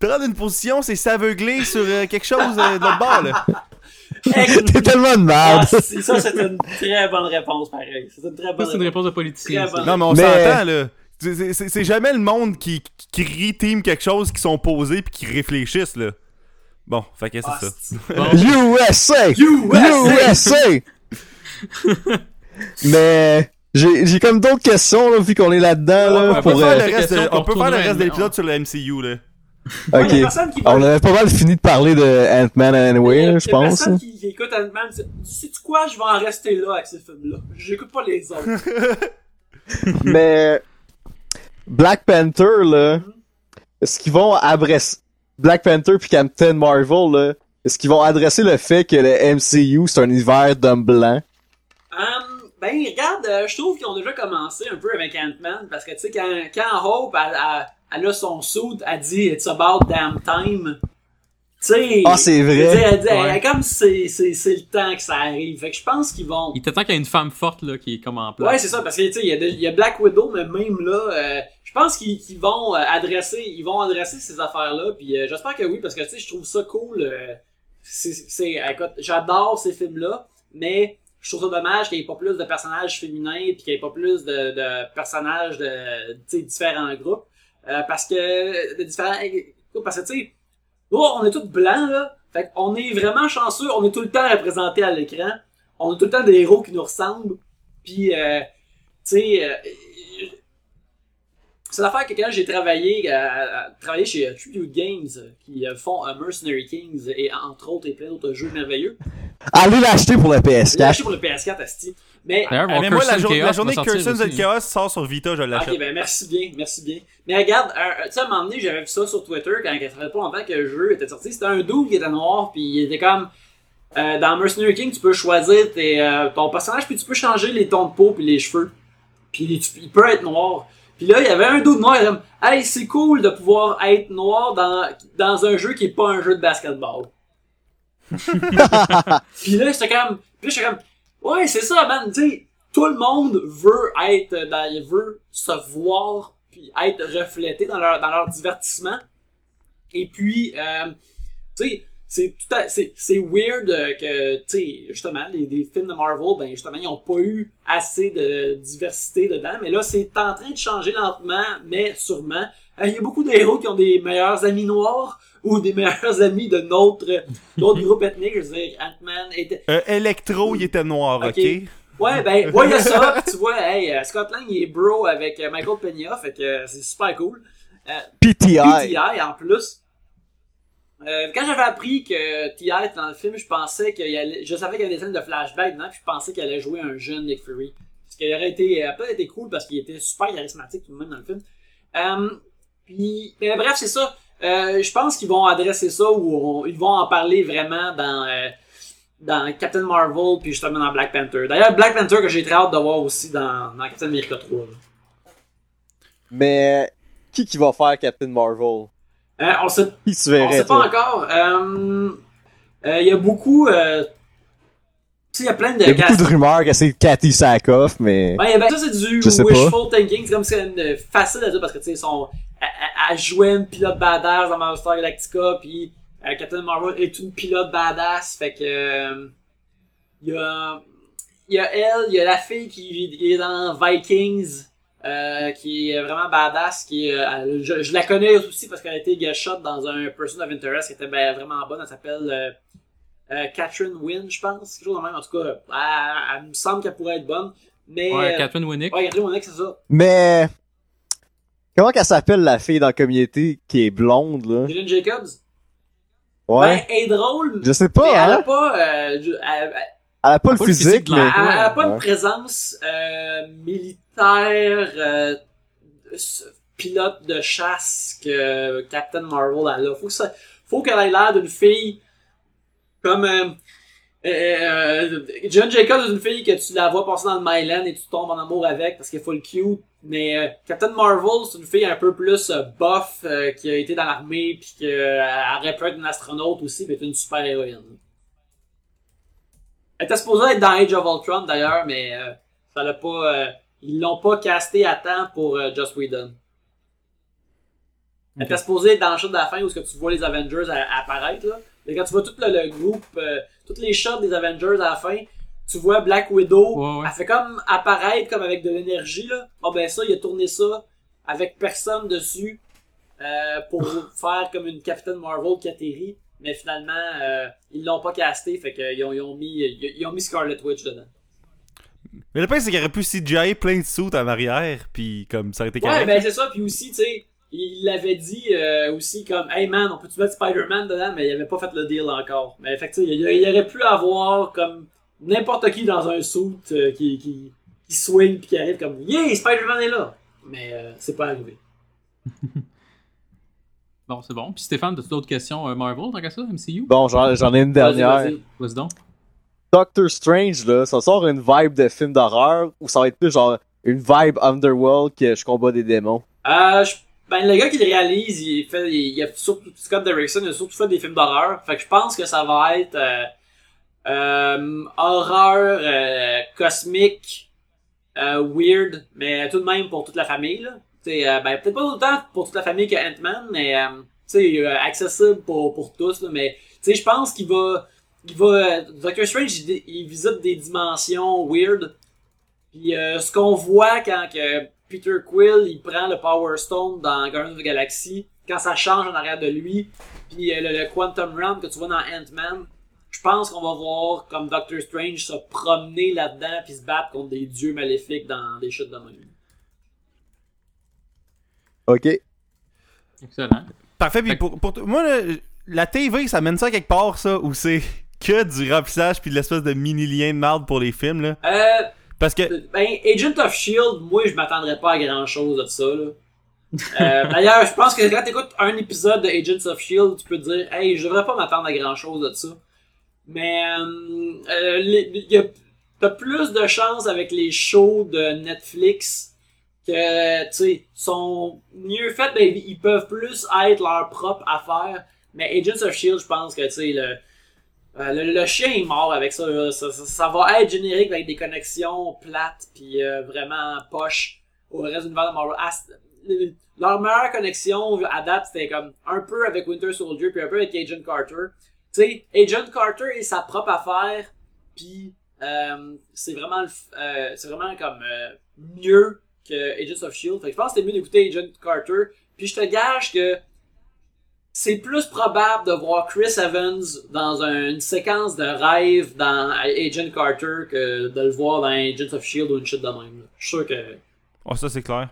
prendre une position, c'est s'aveugler sur euh, quelque chose euh, de bord, là. T'es tellement de ah, merde. c'est- ça, c'est une très bonne réponse, pareil. C'est une très bonne c'est une réponse. réponse de politicien. Non, mais on Mais- s'entend, là. C'est- jamais le monde qui, qui team quelque chose, qui sont posés puis qui réfléchissent, là. Bon, fait que c'est Ah, ça. Bon, USA! USA! USA! Mais j'ai comme d'autres questions là, vu qu'on est là-dedans on là, peut pour faire le reste, de- on peut faire le reste de l'épisode sur le MCU, là. Ouais, Ok. y a personne qui On avait pas mal fini de parler de Ant-Man Anyway, y a- là, je y a pense. personne qui, qui écoute Ant-Man. Sais-tu quoi? Je vais en rester là avec ces films-là. J'écoute pas les autres. Mais Black Panther là, est-ce qu'ils vont adresser Black Panther puis Captain Marvel là, est-ce qu'ils vont adresser le fait que le MCU c'est un univers d'hommes blancs? Hum, ben, regarde, euh, je trouve qu'ils ont déjà commencé un peu avec Ant-Man, parce que, tu sais, quand, quand Hope, elle, elle- elle a son suit, elle dit « It's about damn time ». Ah, c'est vrai. Elle, dit- elle, dit- Ouais. elle- comme c'est c'est- c'est le temps que ça arrive. Fait que je pense qu'ils vont... Il était temps qu'il y ait une femme forte là, qui est comme en place. Ouais, c'est ça, parce que, tu sais, il y, a de- y a Black Widow, mais même là, euh, je pense qu'ils qu'ils vont euh, adresser ils vont adresser ces affaires-là, puis euh, j'espère que oui, parce que, tu sais, je trouve ça cool. euh, c'est, c'est- écoute, j'adore ces films-là, mais je trouve ça dommage qu'il n'y ait pas plus de personnages féminins puis qu'il n'y ait pas plus de, de personnages de différents groupes. Euh, parce que de différents parce que tu sais nous, on est tous blancs là fait qu'on est vraiment chanceux on est tout le temps représenté à l'écran on a tout le temps des héros qui nous ressemblent puis euh, tu sais euh, c'est l'affaire que quand j'ai travaillé, euh, euh, travaillé chez euh, Tribute Games, euh, qui euh, font euh, Mercenary Kings et entre autres et plein d'autres jeux merveilleux. Allez l'acheter pour le J'ai PS4. acheté pour le PS4, Asti. Mais Ah, mais moi, la, jour- la journée Cursons and. Chaos sort sur Vita, je l'achète. Ok, ben merci bien, merci bien. Mais regarde, tu sais, à un moment donné, j'avais vu ça sur Twitter quand ça faisait pas longtemps que le jeu était sorti. C'était un dude qui était noir, puis il était comme. euh, dans Mercenary King, tu peux choisir tes, euh, ton personnage, puis tu peux changer les tons de peau puis les cheveux. Puis tu- il peut être noir. Puis là, il y avait un dude noir, il était comme Hey, c'est cool de pouvoir être noir dans, dans un jeu qui est pas un jeu de basketball. puis là, j'étais comme. Puis j'étais comme. Ouais, c'est ça, man. Tu sais, tout le monde veut être dans, il veut se voir puis être reflété dans leur, dans leur divertissement. Et puis, euh, tu sais, c'est tout c'est, c'est weird que, tu sais, justement, les, les films de Marvel, ben, justement, ils ont pas eu assez de diversité dedans. Mais là, c'est en train de changer lentement, mais sûrement. Euh, Il y a beaucoup de héros qui ont des meilleurs amis noirs ou des meilleurs amis de notre, d'autres groupes ethniques. Je veux dire, Ant-Man était, Euh, Electro, il était noir, ok? Ouais, ben, ouais, il y a ça. Tu vois, hey, euh, Scott Lang, il est bro avec euh, Michael Peña, fait que c'est super cool. Euh, PTI. PTI en plus. Euh, quand j'avais appris que T.I. était dans le film, je pensais qu'il allait, je savais qu'il y avait des scènes de flashback dedans, puis je pensais qu'il allait jouer un jeune Nick Fury. Ce qui aurait été, peut-être été cool parce qu'il était super charismatique tout de même dans le film. Euh, puis, mais bref, c'est ça. Euh, je pense qu'ils vont adresser ça ou on- ils vont en parler vraiment dans, euh, dans Captain Marvel puis justement dans Black Panther. D'ailleurs, Black Panther que j'ai très hâte de voir aussi dans, dans Captain America 3. là. Mais qui qui va faire Captain Marvel? Euh, on sait Qui On sait pas encore. Il y a beaucoup. il y a plein de. Y a beaucoup de rumeurs que c'est Cathy Sackhoff, mais... Ouais, ben, ça, c'est du wishful thinking. C'est comme c'est une- facile à dire parce que, tu sais, ils sont. Elle, jouait une pilote badass dans Master Galactica, puis euh, Captain Marvel est une pilote badass. Fait que. euh, Il y a. Il y a elle, il y a la fille qui, qui est dans Vikings. euh, qui est vraiment badass, qui est, euh, elle- je, je la connais aussi parce qu'elle a été guest shot dans un Person of Interest qui était ben, vraiment bonne. Elle s'appelle euh, euh, Catherine Wynne, je pense. Quelque chose de même. En tout cas, elle, elle me semble qu'elle pourrait être bonne. Mais. Ouais, euh, Catherine Winnick. Ouais, Catherine Wynne, c'est ça. Mais... Comment qu'elle s'appelle la fille dans la communauté qui est blonde, là? Dylan Jacobs? Ouais. Ben, elle est drôle. Je sais mais pas, elle a hein? pas, euh, elle, elle- Elle a pas le physique, physique mais... elle- elle a pas Ouais. une présence euh, militaire, euh, pilote de chasse que Captain Marvel a là. Faut que ça, faut qu'elle ait l'air d'une fille comme euh, John Jacobs est une fille que tu la vois passer dans le Myland et tu tombes en amour avec parce qu'elle est full cute. Mais euh, Captain Marvel, c'est une fille un peu plus euh, buff euh, qui a été dans l'armée puis qui aurait pu être une astronaute aussi, mais est une super héroïne. Elle était supposée être dans Age of Ultron d'ailleurs, mais euh, ça l'a pas. ils l'ont pas casté à temps pour Joss Whedon. Elle était supposée être dans le shot de la fin où ce que tu vois les Avengers à- apparaître là. Mais quand tu vois tout le, le groupe, toutes les shots des Avengers à la fin, tu vois Black Widow, Ouais, ouais. elle fait comme apparaître comme avec de l'énergie là. Bon ben ça, il a tourné ça avec personne dessus euh, pour faire comme une Captain Marvel qui atterrit. Mais finalement, euh, ils l'ont pas casté, fait qu'ils ont, ils ont mis ils, ils ont mis Scarlet Witch dedans. Mais le pire, c'est qu'il aurait pu CGI plein de sous en arrière, puis comme ça aurait été Ouais, correct. ben c'est ça. Puis aussi, tu sais, il l'avait dit euh, aussi comme, hey man, on peut-tu mettre Spider-Man dedans, mais il avait pas fait le deal encore. Mais sais, il, il aurait pu avoir comme n'importe qui dans un suit euh, qui, qui, qui swing puis qui arrive comme, yeah, Spider-Man est là. Mais euh, c'est pas arrivé. Bon, c'est bon. Puis Stéphane, as-tu d'autres questions euh, Marvel, tant qu'à ça, MCU? Bon, j'en j'en ai une dernière. Vas-y, vas-y. Vas-y donc. Doctor Strange, là, ça sort une vibe de film d'horreur ou ça va être plus genre une vibe Underworld que je combats des démons? Euh, je- ben, le gars qui le réalise, il fait, il, il a surtout, Scott Derrickson, il a surtout fait des films d'horreur. Fait que je pense que ça va être, euh, euh, horreur, euh, cosmique, euh, weird, mais tout de même pour toute la famille, là. Euh, ben, peut-être pas autant pour toute la famille que Ant-Man, mais, euh, accessible pour, pour tous, là, mais, je pense qu'il va, il va, Doctor Strange, il, il visite des dimensions weird. Puis ce qu'on voit quand que Peter Quill il prend le Power Stone dans Guardians of the Galaxy, quand ça change en arrière de lui, puis euh, le, le Quantum Realm que tu vois dans Ant-Man, je pense qu'on va voir comme Doctor Strange se promener là-dedans puis se battre contre des dieux maléfiques dans des chutes de même. Ok. Excellent. Parfait, puis pour, pour moi, là, la TV, ça mène ça quelque part, ça, où c'est que du remplissage puis de l'espèce de mini-lien de marde pour les films, là? Euh, Parce que, ben, Agent of Shield, moi je m'attendrais pas à grand chose de ça. Là. Euh, D'ailleurs, je pense que quand t'écoutes un épisode de Agents of Shield, tu peux te dire, hey, je devrais pas m'attendre à grand chose de ça. Mais euh, euh, t'as plus de chance avec les shows de Netflix que, tu sais, sont mieux faits, ben, ils peuvent plus être leur propre affaire. Mais Agents of Shield, je pense que, tu sais, le, euh, le, chien est mort avec ça. Ça, va être générique avec des connexions plates puis euh, vraiment poche au reste de Marvel. Leur meilleure connexion à date c'était comme un peu avec Winter Soldier puis un peu avec Agent Carter. Tu sais, Agent Carter est sa propre affaire puis euh, c'est vraiment c'est vraiment comme mieux que Agents of Shield. Fait que je pense que c'était mieux d'écouter Agent Carter. Puis je te gage que c'est plus probable de voir Chris Evans dans un- une séquence de rêve dans Agent Carter que de le voir dans Agents of Shield ou une shit de même. là. Je suis sûr que. oh, ça, c'est clair.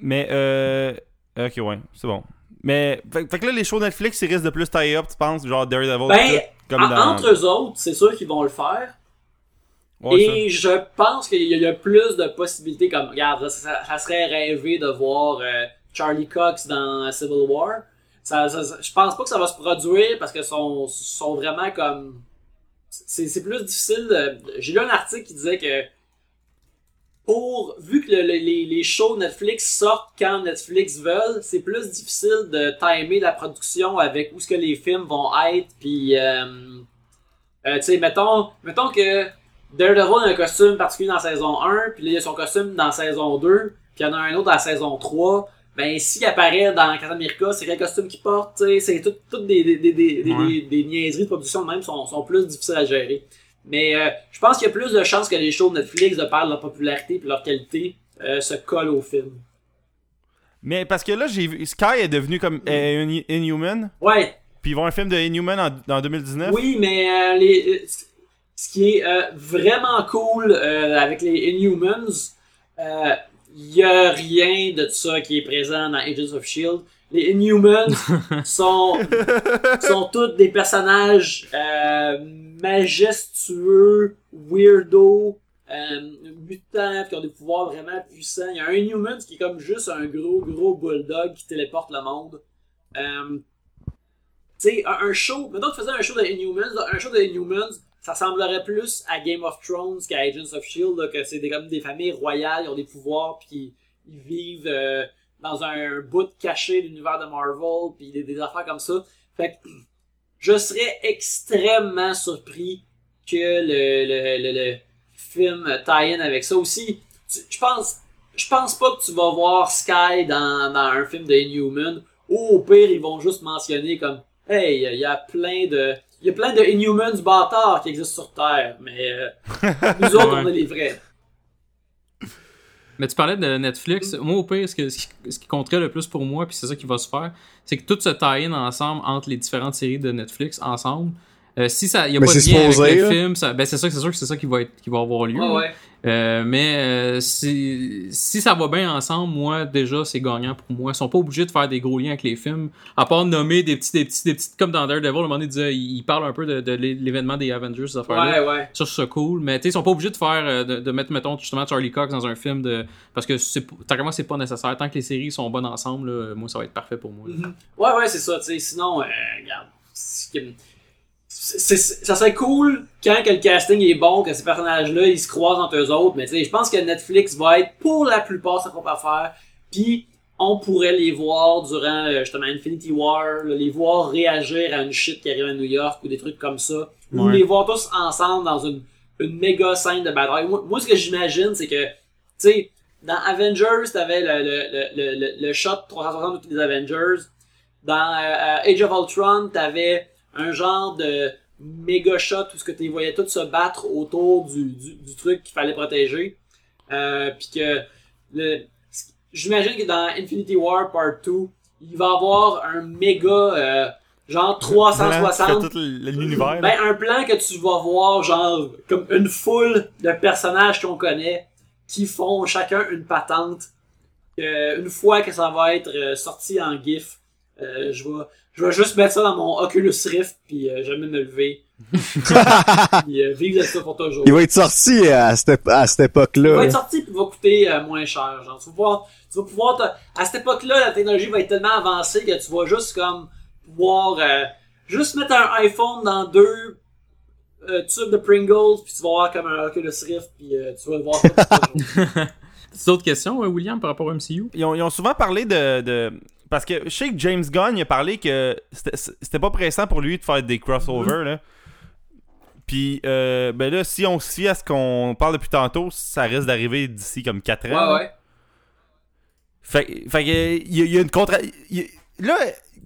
Mais, euh. Ok, ouais, c'est bon. Mais, fait, fait que là, les shows Netflix, ils risquent de plus tie up, tu penses, genre Daredevil, Ben, tout, comme En- dans. Entre eux autres, c'est sûr qu'ils vont le faire. Ouais, ça. et je pense qu'il y a- il y a plus de possibilités comme. Regarde, ça, ça serait rêvé de voir euh, Charlie Cox dans Civil War. Ça, je pense pas que ça va se produire parce que sont, sont vraiment comme. C'est plus difficile. J'ai lu un article qui disait que pour vu que le- les, les shows Netflix sortent quand Netflix veulent, c'est plus difficile de timer la production avec où ce que les films vont être. Puis, euh, euh, tu sais, mettons, mettons que Daredevil a un costume particulier dans saison 1, puis là, il a son costume dans saison 2, puis il y en a un autre dans saison 3. Ben, s'il apparaît dans Captain America, c'est quel costume qu'il porte, c'est tout- toutes des, des, des, des, des- Ouais. des- niaiseries de production de même sont, sont plus difficiles à gérer. Mais euh, je pense qu'il y a plus de chances que les shows de Netflix, de par leur popularité et leur qualité, euh, se collent au film. Mais parce que là, j'ai vu. Sky est devenu comme euh, un Inhuman, Ouais, puis ils vont un film de Inhuman en, en 2019. oui, mais les, ce qui est vraiment cool avec les Inhumans, euh, il y a rien de ça qui est présent dans Agents of Shield. Les Inhumans sont sont tous des personnages euh, majestueux, weirdo, euh, mutants, qui ont des pouvoirs vraiment puissants. Il y a un Inhuman qui est comme juste un gros, gros bulldog qui téléporte le monde. Euh, tu sais, un, un show, maintenant tu faisais un show de Inhumans, un show de Inhumans, ça semblerait plus à Game of Thrones qu'à Agents of Shield, là, que c'est des, comme des familles royales, ils ont des pouvoirs, puis ils vivent euh, dans un bout caché de l'univers de Marvel, puis des, affaires comme ça. Fait que je serais extrêmement surpris que le, le, le, le film tie-in avec ça aussi. tu- Je pense, je pense pas que tu vas voir Sky dans, dans un film de Inhuman. Ou au pire, ils vont juste mentionner comme Hey, il y a plein de. Il y a plein de Inhumans bâtards qui existent sur Terre, mais euh, nous autres, Ouais. on est les vrais. Mais tu parlais de Netflix. Moi, au pire, ce, que- ce qui, ce qui compterait le plus pour moi, puis c'est ça qui va se faire, c'est que tout se tie-in ensemble entre les différentes séries de Netflix ensemble. Euh, si ça, y a Mais pas de c'est lien avec le film, ben c'est sûr que c'est ça qui va être, qui va avoir lieu. Ouais. Euh, mais euh, si, si ça va bien ensemble, moi déjà c'est gagnant pour moi. Ils sont pas obligés de faire des gros liens avec les films, à part nommer des petits, des petits, des petits, comme dans Daredevil, à un moment donné, il il parle un peu de, de l'é- l'événement des Avengers, ces affaires-là. Ouais, ouais. Ça, c'est cool. Mais tu sais, ils sont pas obligés de faire, euh, de, de mettre, mettons, justement Charlie Cox dans un film de. Parce que c'est, tant qu'à moi, c'est pas nécessaire. Tant que les séries sont bonnes ensemble, là, moi, ça va être parfait pour moi. Mhm. Ouais, ouais, c'est ça, tu sais. Sinon, euh, regarde. C'est- ça serait cool quand que le casting est bon, que ces personnages-là, ils se croisent entre eux autres, mais tu sais, je pense que Netflix va être pour la plupart sa propre affaire, puis on pourrait les voir durant, euh, justement, Infinity War, là, les voir réagir à une shit qui arrive à New York ou des trucs comme ça, ou les voir tous ensemble dans une, une méga scène de bataille. Moi, moi, ce que j'imagine, c'est que, tu sais, dans Avengers, t'avais le, le, le, le, le shot 360 de tous les Avengers. Dans euh, euh, Age of Ultron, t'avais un genre de, méga shot où ce que tu voyais tous se battre autour du, du, du truc qu'il fallait protéger. Euh, puis que le, j'imagine que dans Infinity War Part 2, il va y avoir un méga euh, genre 360 tout l'univers. ben, un plan que tu vas voir, genre, comme une foule de personnages qu'on connaît qui font chacun une patente. Euh, une fois que ça va être euh, sorti en GIF, euh, je vais je vais juste mettre ça dans mon Oculus Rift puis euh, jamais me lever. puis euh, vivre de ça pour toujours. Il va être sorti à cette, à cette Il va époque-là. être sorti puis il va coûter euh, moins cher. Genre, tu vas pouvoir, tu vas pouvoir te- à cette époque-là, la technologie va être tellement avancée que tu vas juste comme pouvoir euh, juste mettre un iPhone dans deux euh, tubes de Pringles puis tu vas avoir comme un Oculus Rift puis euh, tu vas le voir jour. T'as d'autres questions, euh, William, par rapport au MCU? Ils ont, ils ont souvent parlé de, de- Parce que je sais que James Gunn il a parlé que c'était pas pressant pour lui de faire des crossovers. Là. Puis, euh, ben là, si on se fie à ce qu'on parle depuis tantôt, ça risque d'arriver d'ici comme 4 ans. Ouais, ouais. Fait, fait que, il y, a- il y a une contra... Là,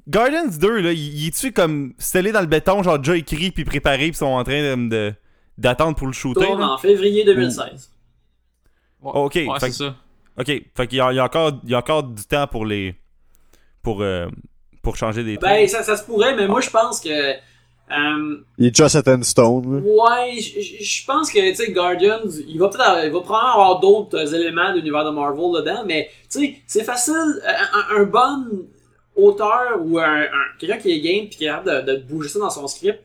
Guardians 2, là, il, est-tu comme scellé dans le béton, genre déjà écrit puis préparé, puis sont en train de- d'attendre pour le shooter? Tourne là? en février 2016. Ouais. Ok, Ouais, fait c'est que- ça. Ok, fait qu'il y a, il y a encore, il y a encore du temps pour les. Pour, euh, pour changer des trucs. Ben, ça, ça se pourrait, mais moi je pense que. euh, Il est in stone. Ouais, je- pense que, tu sais, Guardians, il va peut-être il va probablement avoir d'autres éléments de l'univers de Marvel dedans, mais, tu sais, c'est facile, un, bon auteur ou un, un- quelqu'un qui est game puis qui est capable de, de bouger ça dans son script,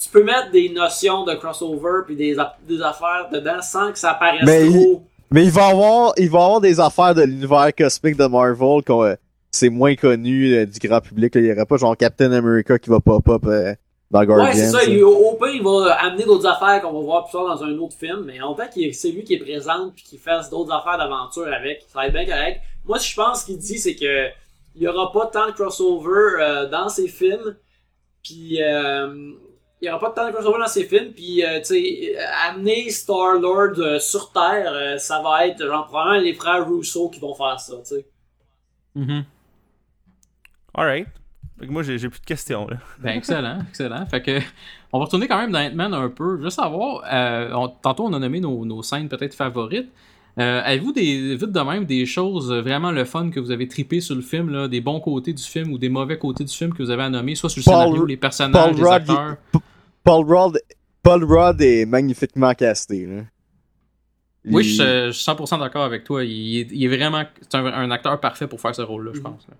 tu peux mettre des notions de crossover puis des, a- des affaires dedans sans que ça paraisse Mais trop. Mais il va avoir, il va avoir des affaires de l'univers cosmique de Marvel qu'on, euh, c'est moins connu euh, du grand public. là. Il y aurait pas genre Captain America qui va pop-up euh, dans Guardians. Ouais, c'est ça. il- au pire, il va amener d'autres affaires qu'on va voir plus tard dans un autre film, mais en fait, qu'il- c'est lui qui est présent puis qui fasse d'autres affaires d'aventure avec. Ça va être bien correct. Moi, je pense qu'il dit, c'est que il y aura pas tant de crossover euh, dans ses films, puis euh, il y aura pas tant de crossover dans ses films, puis euh, tu sais, euh, amener Star Lord euh, sur Terre, euh, ça va être genre probablement les frères Russo qui vont faire ça, tu sais. Mhm. Alright. Fait que moi, j'ai plus de questions, là. Ben, excellent, excellent. Fait que, on va retourner quand même dans Ant-Man un peu. Juste savoir, euh, on- tantôt on a nommé nos, nos scènes peut-être favorites. Euh, Avez-vous des, vite de même des choses vraiment le fun que vous avez trippé sur le film, là, des bons côtés du film ou des mauvais côtés du film que vous avez à nommer, soit sur le Paul- scénario, les personnages, Paul les Rudd, acteurs? Paul Rudd, Paul Rudd est magnifiquement casté. Là. Oui, Il- je, je suis 100% d'accord avec toi. Il est, il est vraiment c'est un, un acteur parfait pour faire ce rôle-là, je pense. là.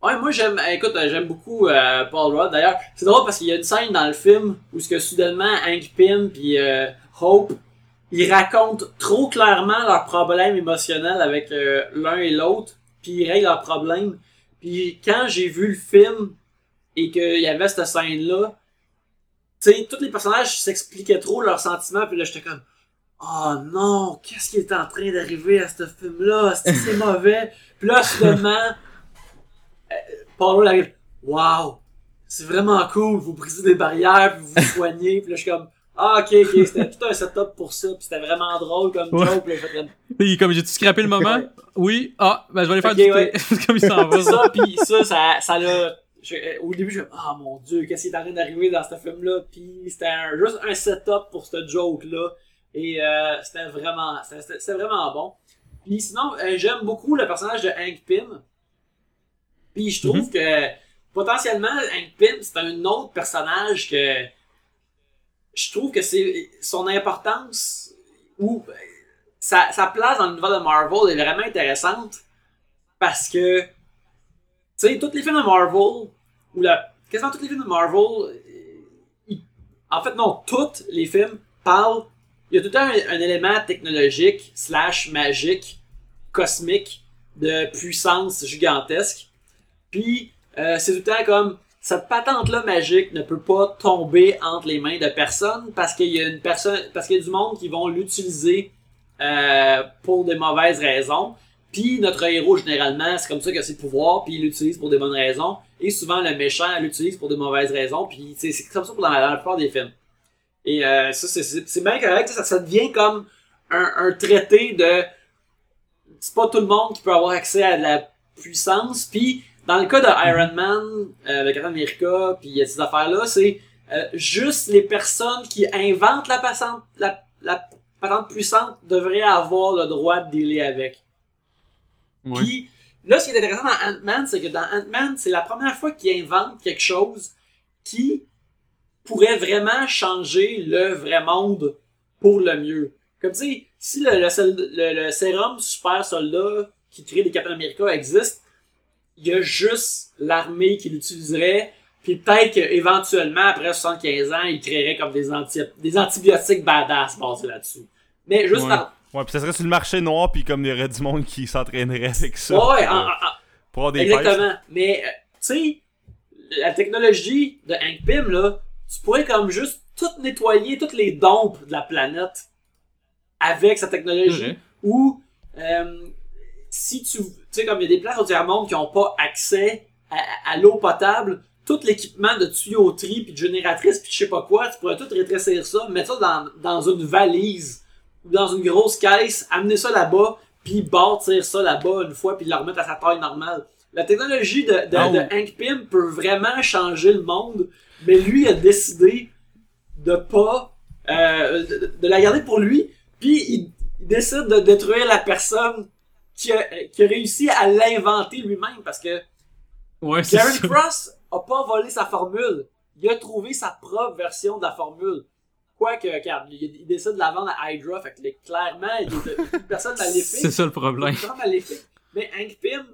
Ouais, moi j'aime, écoute, euh, j'aime beaucoup euh, Paul Rudd. D'ailleurs, c'est drôle parce qu'il y a une scène dans le film où ce que soudainement Hank Pym puis euh, Hope, ils racontent trop clairement leurs problèmes émotionnels avec euh, l'un et l'autre, puis ils règlent leurs problèmes. Puis quand j'ai vu le film et qu'il y avait cette scène-là, tu sais, tous les personnages s'expliquaient trop leurs sentiments, puis là j'étais comme Oh non, qu'est-ce qui est en train d'arriver à ce film-là? Est-ce que c'est mauvais? Puis là, soudainement, Paul arrive, wow, c'est vraiment cool, vous brisez des barrières, puis vous vous soignez, puis là je suis comme, ah ok, ok, c'était tout un setup pour ça, puis c'était vraiment drôle comme Ouais. joke, puis là, j'ai fait comme, j'ai-tu scrappé le moment? Oui. Ah, ben je vais aller faire du thé. ouais. Comme il s'en va. ça, puis ça, ça, ça l'a, je- euh, au début je me ah mon dieu, qu'est-ce qui est en train d'arriver dans ce film-là, puis c'était un- juste un setup pour ce joke-là, et euh, c'était vraiment, c'était vraiment bon. Puis sinon, euh, j'aime beaucoup le personnage de Hank Pym. Puis je trouve que potentiellement Hank Pym, c'est un autre personnage que je trouve que c'est son importance ou sa, sa place dans l'univers de Marvel est vraiment intéressante parce que tu sais tous les films de Marvel ou la quasiment tous les films de Marvel euh, ils- en fait non tous les films parlent il y a tout le temps un, un élément technologique slash magique cosmique de puissance gigantesque puis euh, c'est tout le temps comme cette patente-là magique ne peut pas tomber entre les mains de personne parce qu'il y a une personne, parce qu'il y a du monde qui vont l'utiliser euh, pour des mauvaises raisons. Puis notre héros généralement, c'est comme ça que ses pouvoirs, puis il l'utilise pour des bonnes raisons. Et souvent le méchant l'utilise pour des mauvaises raisons. Puis c'est comme ça pour dans la, plupart des films. Et euh, ça, c'est bien correct. Ça, ça devient comme un, un traité de c'est pas tout le monde qui peut avoir accès à de la puissance. Puis dans le cas de Iron Man, euh, avec Captain America, puis il y a ces affaires-là, c'est euh, juste les personnes qui inventent la patente, la, la patente puissante devraient avoir le droit de dealer avec. Puis, là, ce qui est intéressant dans Ant-Man, c'est que dans Ant-Man, c'est la première fois qu'il invente quelque chose qui pourrait vraiment changer le vrai monde pour le mieux. Comme tu sais, si le, le, le- le sérum super soldat qui crée des Captain America existe, il y a juste l'armée qui l'utiliserait, puis peut-être qu'éventuellement, après 75 ans, il créerait comme des, anti des antibiotiques badass basés là-dessus. Mais juste Ouais. par... Ouais, pis ça serait sur le marché noir, puis comme il y aurait du monde qui s'entraînerait avec ça. Ouais, pour, en- euh, en- pour avoir des Exactement. Mais, euh, tu sais, la technologie de Hank Pym, là, tu pourrais comme juste tout nettoyer, toutes les dompes de la planète avec sa technologie. Ou, euh, si tu, tu sais, comme il y a des places au tiers monde qui n'ont pas accès à, à l'eau potable, tout l'équipement de tuyauterie, puis de génératrice, puis je sais pas quoi, tu pourrais tout rétrécir ça, mettre ça dans, dans une valise, ou dans une grosse caisse, amener ça là-bas, puis bâtir ça là-bas une fois, puis le remettre à sa taille normale. La technologie de, de, Ah, de. Hank Pym peut vraiment changer le monde, mais lui a décidé de pas euh, de, de la garder pour lui, puis il, il décide de détruire la personne qui a, qui a réussi à l'inventer lui-même parce que Ouais, c'est. Cross a pas volé sa formule. Il a trouvé sa propre version de la formule. Quoique, regarde, il, il décide de la vendre à Hydra, fait que les- clairement, il est une personne C'est maléfique. ça le problème. Maléfique. Mais Hank Pym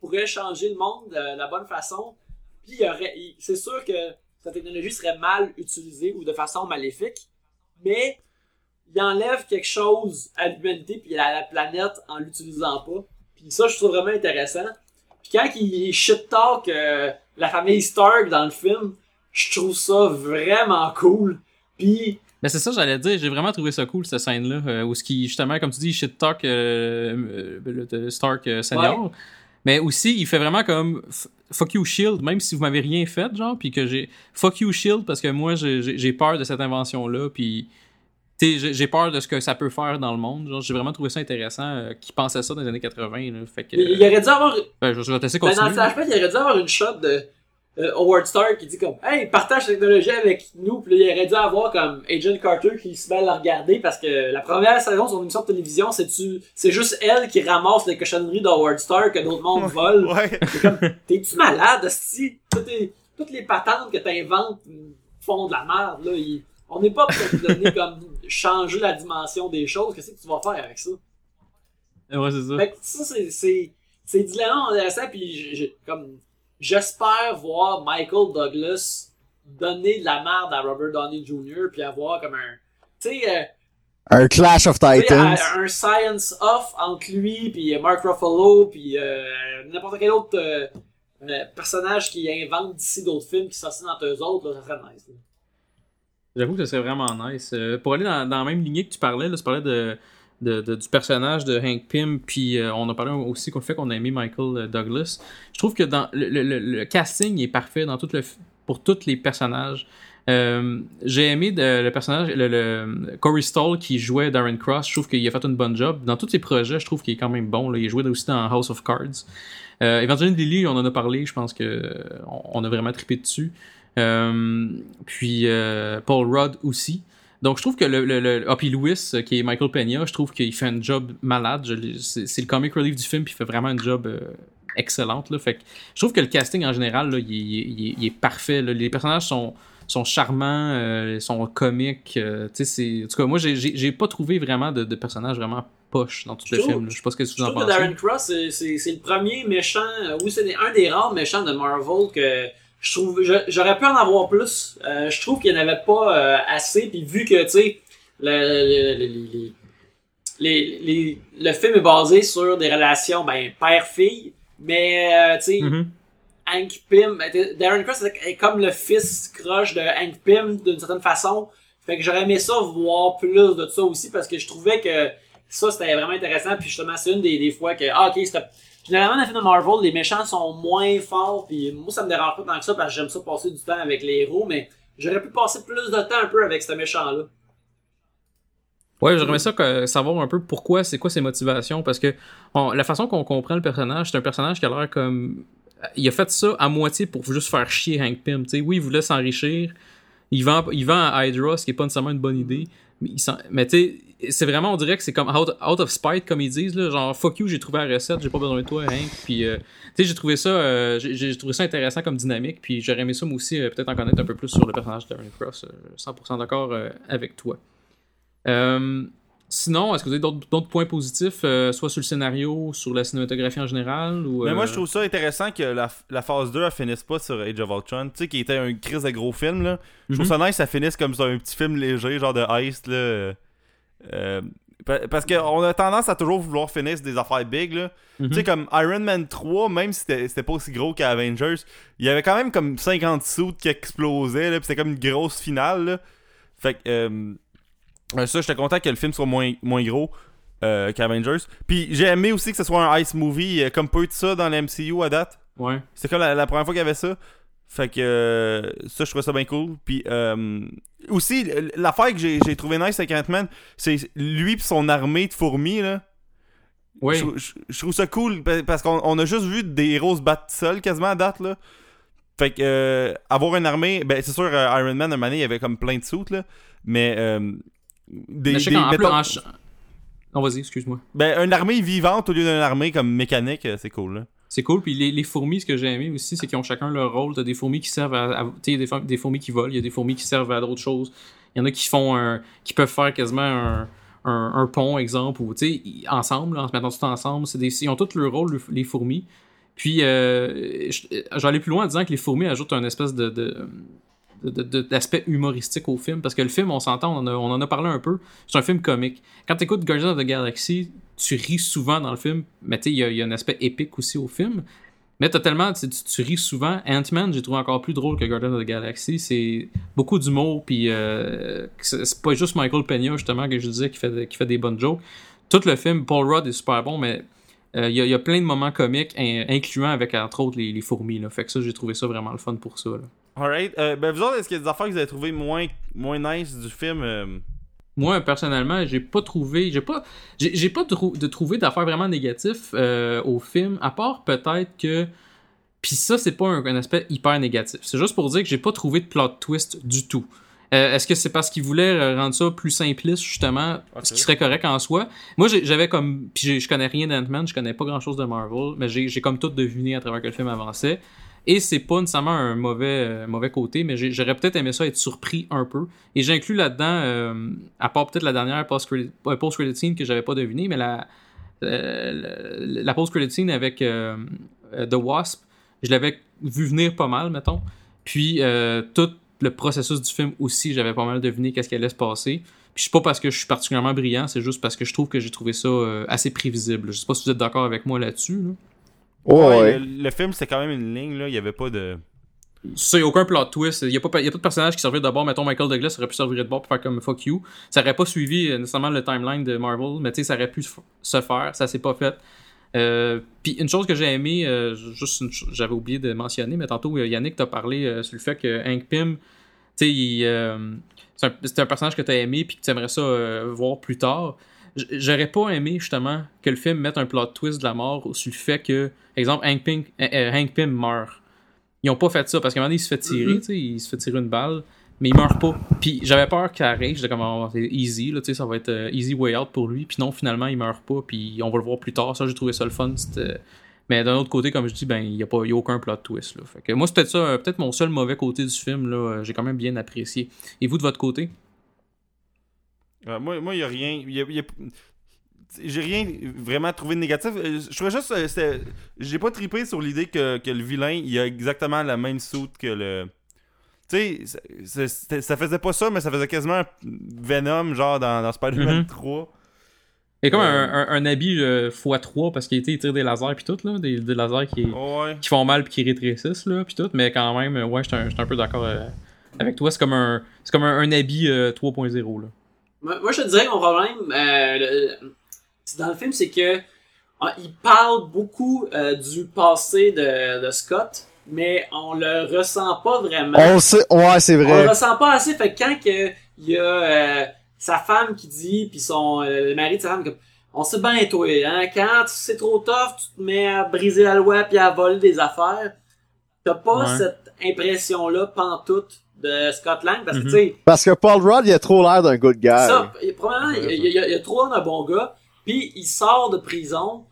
pourrait changer le monde de la bonne façon. Puis il y aurait, il- c'est sûr que sa technologie serait mal utilisée ou de façon maléfique, mais il enlève quelque chose à l'humanité puis à la planète en l'utilisant pas. Puis ça, je trouve vraiment intéressant. Puis quand il shit talk euh, la famille Stark dans le film, je trouve ça vraiment cool. Puis Mais c'est ça, j'allais dire, j'ai vraiment trouvé ça cool, cette scène-là, euh, où ce qui, justement, comme tu dis, shit talk euh, euh, le- Stark euh, senior. Mais aussi, il fait vraiment comme fuck you Shield, même si vous m'avez rien fait, genre, puis que j'ai fuck you Shield parce que moi j'ai- peur de cette invention-là, puis tu sais, j'ai j'ai peur de ce que ça peut faire dans le monde. Genre, j'ai vraiment trouvé ça intéressant euh, qu'il pensait ça dans les années 80. Là, fait que, il, il aurait dû avoir ben, je, je vais te laisser Ben, dans continuer. le flashback, il aurait dû avoir une shot de euh, Howard Stark qui dit comme Hey, partage la technologie avec nous. Puis là, il aurait dû avoir comme Agent Carter qui se met à la regarder parce que la première saison sur une émission de télévision, c'est tu c'est juste elle qui ramasse les cochonneries d'Howard Stark que d'autres mondes volent. Ouais. C'est comme T'es-tu malade, si toutes les, toutes les patentes que t'inventes font de la merde, là. On n'est pas pour te donner comme changer la dimension des choses. Qu'est-ce que tu vas faire avec ça? Ouais, c'est ça. Fait que ça, c'est, c'est, c'est dilemma intéressant, puis j'ai- j'ai- comme, j'espère voir Michael Douglas donner de la merde à Robert Downey Jr., puis avoir comme un, tu sais, euh, Un Clash of Titans. un, un science off entre lui, puis Mark Ruffalo, puis euh, n'importe quel autre euh, euh, personnage qui invente d'ici d'autres films qui sortent dans eux autres, là, ça serait nice. là. J'avoue que ce serait vraiment nice. Euh, pour aller dans, dans la même lignée que tu parlais, là, tu parlais de, de- du personnage de Hank Pym, puis euh, on a parlé aussi qu'on fait qu'on a aimé Michael euh, Douglas. Je trouve que dans le, le- le- casting est parfait dans tout le, pour tous les personnages. J'ai aimé le personnage, le, le- Corey Stoll qui jouait Darren Cross. Je trouve qu'il a fait une bonne job. Dans tous ses projets, je trouve qu'il est quand même bon. Il jouait aussi dans House of Cards. Euh, Evangeline Lilly, on en a parlé. Je pense que on, on a vraiment trippé dessus. Euh, puis euh, Paul Rudd aussi. Donc je trouve que le, le, le ah, puis Lewis euh, qui est Michael Peña, je trouve qu'il fait un job malade. C'est le comic relief du film puis il fait vraiment un job euh, excellente là. Fait que je trouve que le casting en général là, il, est- il est- il est parfait. là. Les personnages sont sont charmants, euh, sont comiques. euh, tu en tout cas moi j'ai- pas trouvé vraiment de, de personnages vraiment poche dans tout Je le trouve- film. Je sais pas ce que vous en pensez. Darren Cross, c'est- le premier méchant, oui, c'est un des rares méchants de Marvel que je trouve, j'aurais pu en avoir plus. Euh, je trouve qu'il n'y en avait pas euh, assez, puis vu que, tu sais, le, le, le- le- film est basé sur des relations, ben, père-fille, mais, euh, tu sais, Mhm. Hank Pym, ben, Darren Cross est comme le fils croche de Hank Pym d'une certaine façon. Fait que j'aurais aimé ça voir plus de ça aussi parce que je trouvais que ça c'était vraiment intéressant. Puis justement, c'est une des, des fois que, ah ok, c'était. Généralement, dans les films de Marvel, les méchants sont moins forts. Puis moi, ça me dérange pas tant que ça parce que j'aime ça passer du temps avec les héros. Mais j'aurais pu passer plus de temps un peu avec ce méchant-là. Ouais, j'aimerais ça que- savoir un peu pourquoi, c'est quoi ses motivations, parce que la façon qu'on comprend le personnage, c'est un personnage qui a l'air comme... Il a fait ça à moitié pour juste faire chier Hank Pym, tu sais. Oui, il voulait s'enrichir, il vend, il vend à Hydra, ce qui est pas nécessairement une bonne idée. Mais, tu sais, c'est vraiment, on dirait que c'est comme out, of spite, comme ils disent, là, genre fuck you, j'ai trouvé la recette, j'ai pas besoin de toi, Hank. Puis, euh, tu sais, j'ai trouvé ça, euh, trouvé ça intéressant comme dynamique. Puis, j'aurais aimé ça, moi aussi, euh, peut-être en connaître un peu plus sur le personnage de Darren Cross. euh, 100% d'accord avec toi. Euh, sinon, est-ce que vous avez d'autres points positifs, euh, soit sur le scénario, sur la cinématographie en général ou, Mais moi, euh, je trouve ça intéressant que la, la phase 2 elle finisse pas sur Age of Ultron. Tu sais, qui était un crise de gros film, là. Je trouve Mhm. ça nice, ça finisse comme sur un petit film léger, genre de heist, là. euh, pa- parce qu'on a tendance à toujours vouloir finir sur des affaires big, là. Mhm. Tu sais, comme Iron Man 3, même si c'était pas aussi gros qu'Avengers, il y avait quand même comme 50 sous qui explosaient, pis c'était comme une grosse finale, là. Fait que, ça, j'étais content que le film soit moins, moins gros euh, qu'Avengers. Puis j'ai aimé aussi que ce soit un ice movie, euh, comme peu de ça dans l'MCU à date. Ouais. C'est comme la, la première fois qu'il y avait ça. Fait que euh, ça, je trouvais ça bien cool. Puis euh, aussi, l'affaire que j'ai trouvé nice avec Ant-Man, c'est lui et son armée de fourmis, là. Ouais. Je, je- je trouve ça cool pa- parce qu'on on a juste vu des héros se battre seuls quasiment à date là. Fait que euh, avoir une armée, ben c'est sûr euh, Iron Man un moment donné, il y avait comme plein de soutes là, mais euh, des, Mais je sais des- mettons- en Non, vas-y, excuse-moi. ben une armée vivante au lieu d'une armée comme mécanique, euh, c'est cool là. C'est cool. Puis les, les fourmis, ce que j'ai aimé aussi, c'est qu'ils ont chacun leur rôle. T'as des fourmis qui servent à. à- tu sais, il y a des, fourmis- des fourmis qui volent, il y a des fourmis qui servent à d'autres choses. Il y en a qui font un. qui peuvent faire quasiment un. Un, un pont, exemple, ou tu sais, ensemble, là, en se mettant tout ensemble, c'est des, ils ont tous leur rôle, le- les fourmis. Puis, euh, j'allais plus loin en disant que les fourmis ajoutent un espèce de- d'aspect humoristique au film, parce que le film, on s'entend, on, en a- parlé un peu, c'est un film comique. Quand tu écoutes Guardians of the Galaxy, tu ris souvent dans le film, mais tu sais, il y, a- un aspect épique aussi au film. Mais t'as tellement, tu, tu- ris souvent. Ant-Man, j'ai trouvé encore plus drôle que Guardians of the Galaxy. C'est beaucoup d'humour, puis euh, c'est pas juste Michael Peña, justement, que je disais, qui fait, qui fait des bonnes jokes. Tout le film, Paul Rudd est super bon, mais euh, il y, a- plein de moments comiques, in- incluant avec, entre autres, les, fourmis. Là. Fait que ça, j'ai trouvé ça vraiment le fun pour ça. Alright. Euh, ben vous autres, est-ce qu'il y a des affaires que vous avez trouvé moins, moins nice du film euh? Moi, personnellement, j'ai pas trouvé. J'ai pas. J'ai j'ai pas trou- de trouvé d'affaires vraiment négatives euh, au film, à part peut-être que. Puis ça, c'est pas un, un aspect hyper négatif. C'est juste pour dire que j'ai pas trouvé de plot twist du tout. Euh, Est-ce que c'est parce qu'ils voulaient rendre ça plus simpliste, justement, ce qui serait correct en soi? Moi, j'ai- j'avais comme. Puis j'ai- je connais rien d'Ant-Man, je connais pas grand chose de Marvel, mais j'ai j'ai comme tout deviné à travers que le film avançait. Et c'est pas nécessairement un mauvais, euh, mauvais côté, mais j'aurais peut-être aimé ça être surpris un peu. Et j'inclus là-dedans, euh, à part peut-être la dernière post-credit scene que j'avais pas deviné, mais la, euh, la, post-credit scene avec The Wasp, je l'avais vu venir pas mal, mettons. Puis tout le processus du film aussi, j'avais pas mal deviné qu'est-ce qui allait se passer. Puis c'est pas parce que je suis particulièrement brillant, c'est juste parce que je trouve que j'ai trouvé ça assez prévisible. Je sais pas si vous êtes d'accord avec moi là-dessus. là. Ouais, ouais. Le, le film c'était quand même une ligne là, il y avait pas de. Ça, y a aucun plot twist. Il y a, pas, y a pas de personnage qui servait de bord. Mettons, Michael Douglas aurait pu servir de bord pour faire comme fuck you. Ça aurait pas suivi euh, nécessairement le timeline de Marvel, mais tu sais, ça aurait pu se faire. Ça s'est pas fait. Euh, Puis une chose que j'ai aimé, euh, juste j'avais oublié de mentionner, mais tantôt euh, Yannick t'a parlé euh, sur le fait que Hank Pym, tu sais, il, euh, c'est un, c'est un personnage que t'as aimé puis que tu aimerais ça euh, voir plus tard. J'aurais pas aimé justement que le film mette un plot twist de la mort sur le fait que, exemple, Hank Pym, euh, euh, Hank Pym meurt. Ils ont pas fait ça parce qu'à un moment donné, il se fait tirer, tu sais, il se fait tirer une balle, mais il meurt pas. Puis j'avais peur qu'il arrive, j'étais comme, oh, c'est easy, là, tu sais, ça va être euh, easy way out pour lui. Puis non, finalement, il meurt pas, puis on va le voir plus tard. Ça, j'ai trouvé ça le fun. c'était- Mais d'un autre côté, comme je dis, ben, il y a, pas, y a aucun plot twist, là. Fait que moi, c'est peut-être ça, peut-être mon seul mauvais côté du film, là. J'ai quand même bien apprécié. Et vous, de votre côté? Euh, moi, moi, il y a rien. y a- y a- J'ai rien vraiment trouvé de négatif. Euh, Je trouvais juste. euh, c'était- J'ai pas tripé sur l'idée que, que le vilain, il a exactement la même soute que le. Tu sais, ça- faisait pas ça, mais ça faisait quasiment un Venom, genre dans, dans Spider-Man Mhm. 3. Il y a comme Euh. un, un- un habit euh, x3 parce qu'il tire des lasers puis tout, là. Des, des lasers qui, Ouais. qui font mal puis qui rétrécissent, là, puis tout. Mais quand même, ouais, j'étais un, j'étais un peu d'accord euh, avec toi. C'est comme un, c'est comme un, un habit euh, 3.0, là. Moi, moi, je te dirais que mon problème euh, le- dans le film, c'est que ah, il parle beaucoup euh, du passé de, de Scott, mais on le ressent pas vraiment. On le sait, ouais, c'est On le vrai. ressent pas assez. Fait que quand que il y a euh, sa femme qui dit, puis son euh, le mari de sa femme, comme, on sait bien toi, hein, quand c'est trop tough, tu te mets à briser la loi puis à voler des affaires. T'as pas Ouais. cette impression-là pantoute de Scott Lang parce que, Mhm. tu sais, Parce que Paul Rudd, il a trop l'air d'un good guy. ça, il- probablement, il, il a trop l'air d'un bon gars, puis il sort de prison,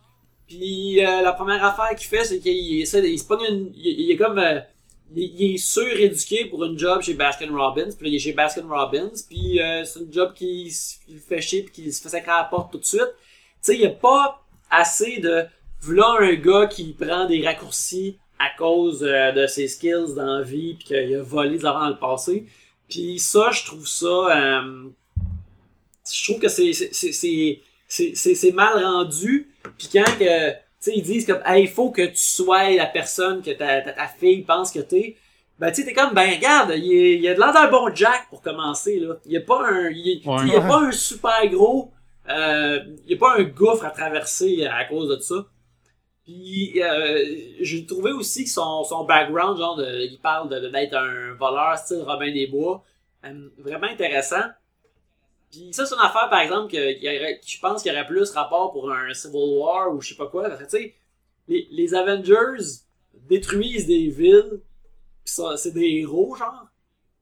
puis euh, la première affaire qu'il fait, c'est qu'il essaie de, il se pogne une, il, il est comme, euh, il, il est suréduqué pour une job chez Baskin Robbins, puis là, il est chez Baskin Robbins, puis euh, c'est une job qui, le fait chier, puis qui se fait sacrer à la porte tout de suite. Tu sais, il y a pas assez de, voilà un gars qui prend des raccourcis à cause euh, de ses skills dans la vie, puis qu'il a volé des avant dans le passé. Puis ça, je trouve ça... euh, je trouve que c'est c'est- c'est- mal rendu. Puis quand que, tu sais, ils disent comme, hey, il faut que tu sois la personne que ta, ta, ta fille pense que t'es. Ben, tu sais, t'es comme, ben, regarde, il, est- il a de l'air d'un bon Jack pour commencer, là. Il y a pas un, il, Ouais. y a pas un super gros, euh, il y a pas un gouffre à traverser à cause de ça. Puis, euh, j'ai trouvé aussi que son, son background, genre, de, il parle de- de- d'être un voleur style Robin des Bois, euh, vraiment intéressant. Puis ça, c'est une affaire, par exemple, que, je pense qu'il y aurait plus rapport pour un Civil War ou je sais pas quoi. Parce que, tu sais, les, les Avengers détruisent des villes, pis ça, c'est des héros, genre.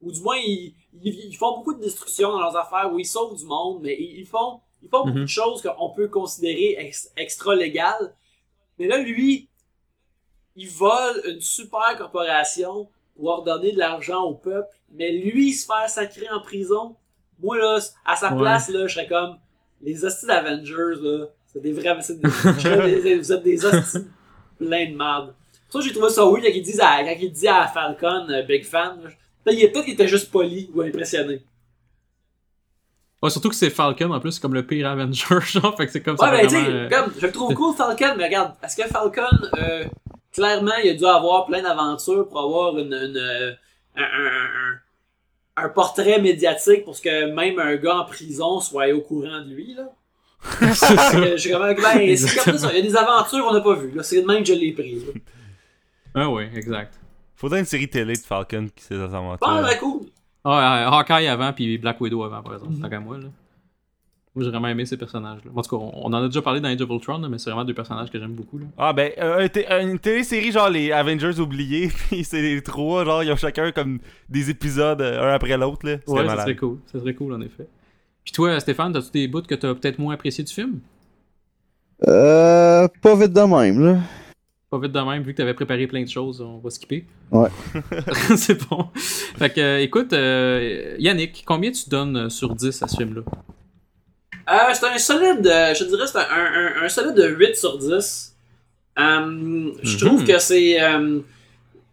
Ou du moins, ils, ils, ils font beaucoup de destruction dans leurs affaires, où ils sauvent du monde, mais ils, ils font, ils font beaucoup Mhm. de choses qu'on peut considérer ex- extra-légales. Mais là, lui, il vole une super corporation pour leur donner de l'argent au peuple, mais lui, se faire sacrer en prison, moi, là, à sa Ouais. place, là, je serais comme, les hosties d'Avengers, là, c'est des vrais, des, vous êtes des hosties plein de merde. Ça, j'ai trouvé ça weird quand il dit à, quand il dit à Falcon, euh, big fan, peut-être il- peut-être qu'il était juste poli ou impressionné. Ouais, surtout que c'est Falcon en plus, c'est comme le pire Avenger, genre, fait que c'est comme ça. Ouais, ben, tu sais, euh, je le trouve cool, Falcon, mais regarde, est-ce que Falcon, euh, clairement, il a dû avoir plein d'aventures pour avoir une, une, euh, un, un, un, un portrait médiatique pour que même un gars en prison soit au courant de lui, là. c'est ça. Fait que Je suis comme, ben, c'est comme ça, il y a des aventures qu'on n'a pas vues, là. C'est de même que je l'ai pris, là. Ah ouais, exact. Faudrait une série télé de Falcon qui s'est dans aventures. Pas très cool. Ah, Hawkeye avant, puis Black Widow avant, par exemple, tant qu'à moi, là. Moi, j'ai vraiment aimé ces personnages-là. En tout cas, on, on en a déjà parlé dans Age of Ultron, mais c'est vraiment deux personnages que j'aime beaucoup, là. Ah ben, euh, une télésérie genre les Avengers oubliés, puis c'est les trois, genre ils ont chacun comme des épisodes euh, un après l'autre là. Ouais, ça serait cool. Ça serait cool, en effet. Puis toi, Stéphane, t'as-tu des bouts que t'as peut-être moins apprécié du film? Euh, pas vite de même, là. Pas vite de même, vu que t'avais préparé plein de choses, on va skipper. Ouais. c'est bon. Fait que, euh, écoute, euh, Yannick, combien tu donnes sur 10 à ce film-là? Euh, c'est un solide, euh, je te dirais, c'est un, un, un, solide de 8 sur 10. Euh, Je Mhm. trouve que c'est euh,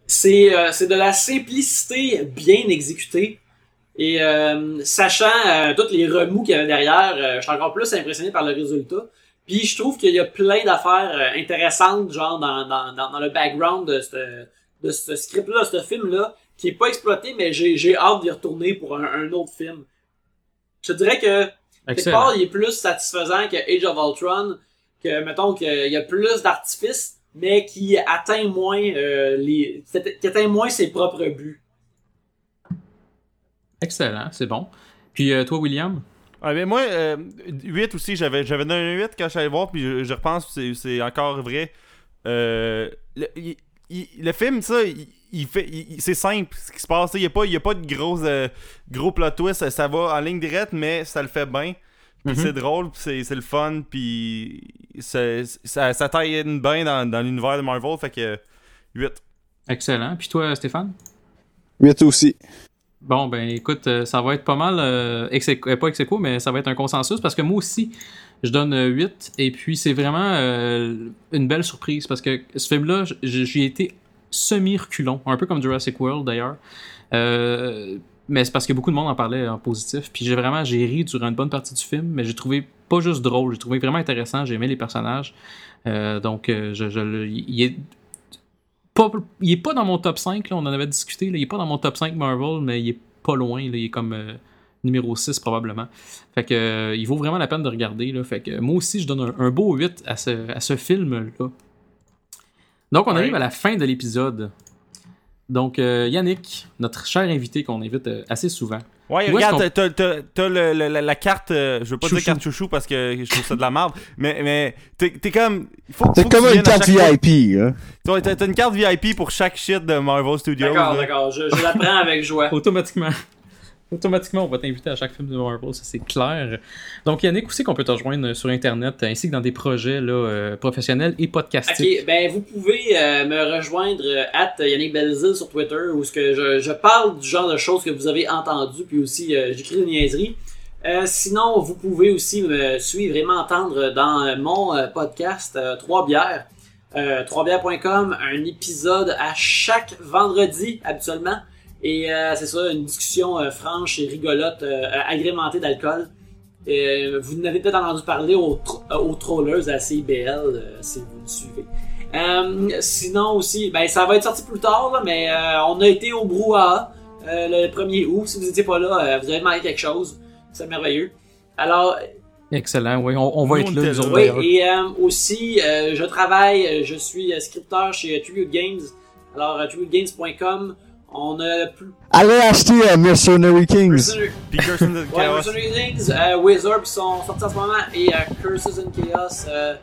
c'est euh, c'est de la simplicité bien exécutée. Et euh, sachant euh, tous les remous qu'il y avait derrière, euh, je suis encore plus impressionné par le résultat. Puis je trouve qu'il y a plein d'affaires intéressantes, genre dans, dans, dans, dans le background de ce, de ce script-là, de ce film-là, qui est pas exploité, mais j'ai j'ai hâte d'y retourner pour un, un autre film. Je te dirais que quelque Excellent. part, il est plus satisfaisant que Age of Ultron, que, mettons, qu'il y a plus d'artifices, mais qui atteint moins euh, les, qui atteint moins ses propres buts. Excellent, c'est bon. Puis euh, toi, William? Ah ben moi, euh, 8 aussi, j'avais j'avais donné un 8 quand je suis allé voir, puis je, je repense, c'est- c'est encore vrai. Euh, le, il- il- le film, ça, il, il fait, il- c'est simple ce qui se passe. Il n'y a, pas- il y a pas de gros, euh, gros plot twist, ça, ça va en ligne directe, mais ça le fait bien. Puis Mhm. c'est drôle, puis c'est c'est le fun, puis ça, ça, ça taille bien dans, dans l'univers de Marvel, fait que 8. Excellent. Puis toi, Stéphane? 8 aussi. Bon, ben écoute, euh, ça va être pas mal, euh, ex euh, pas ex mais ça va être un consensus parce que moi aussi, je donne euh, 8 et puis c'est vraiment euh, une belle surprise parce que ce film-là, j'y ai été semi-reculon, un peu comme Jurassic World d'ailleurs. Euh, mais c'est parce que beaucoup de monde en parlait en positif. Puis j'ai vraiment, j'ai ri durant une bonne partie du film, mais j'ai trouvé pas juste drôle, j'ai trouvé vraiment intéressant, j'ai aimé les personnages. Euh, donc, euh, je, il est pas, dans mon top 5, là, on en avait discuté, il est pas dans mon top 5 Marvel, mais il est pas loin, il est comme numéro 6 probablement. Fait que il vaut vraiment la peine de regarder. Fait que moi aussi je donne un, un beau 8 à ce, à ce film-là. Donc on Ouais. arrive à la fin de l'épisode. Donc, euh, Yannick, notre cher invité qu'on invite euh, assez souvent. Ouais, Où regarde, t'as, t'as- t'as le- le- la, la carte, euh, je veux pas dire carte chouchou parce que je trouve ça de la merde, mais, mais t'es, t'es comme. Faut, C'est faut que comme une carte. VIP, hein. T'as, t'as une carte VIP pour chaque shit de Marvel Studios. D'accord, là. d'accord, je, je la prends avec joie. Automatiquement. Automatiquement, on va t'inviter à chaque film de Marvel, ça c'est clair. Donc, Yannick, c'est qu'on peut te rejoindre sur Internet, ainsi que dans des projets là, euh, professionnels et podcastiques? Ok, ben vous pouvez euh, me rejoindre euh, at Yannick Belzil sur Twitter où que je, je parle du genre de choses que vous avez entendu puis aussi j'écris des niaiseries. Sinon, vous pouvez aussi me suivre et m'entendre dans mon podcast Trois bières. Euh, Troisbières.com, un épisode à chaque vendredi habituellement. Et euh, c'est ça, une discussion euh, franche et rigolote, euh, agrémentée d'alcool. Euh, vous n'avez peut-être entendu parler aux, euh, aux trollers à euh, si vous me suivez. Euh, sinon aussi, ben ça va être sorti plus tard, là, mais euh, on a été au Brouhaha euh, le 1er août. Si vous n'étiez pas là, euh, vous avez manqué quelque chose. C'est merveilleux. Alors, Excellent, oui, on, on va être on là, nous autres, oui, et euh, aussi, euh, je travaille, euh, je suis euh, scripteur chez Tribute Games. Alors, euh, tributegames.com, on a plus. Allez acheter euh, Mercenary Kings. Mercenary- Puis Curse in the Ouais, Chaos. Mercenary Kings, euh, Wizard qui sont sortis en ce moment et euh, Curses and Chaos. euh,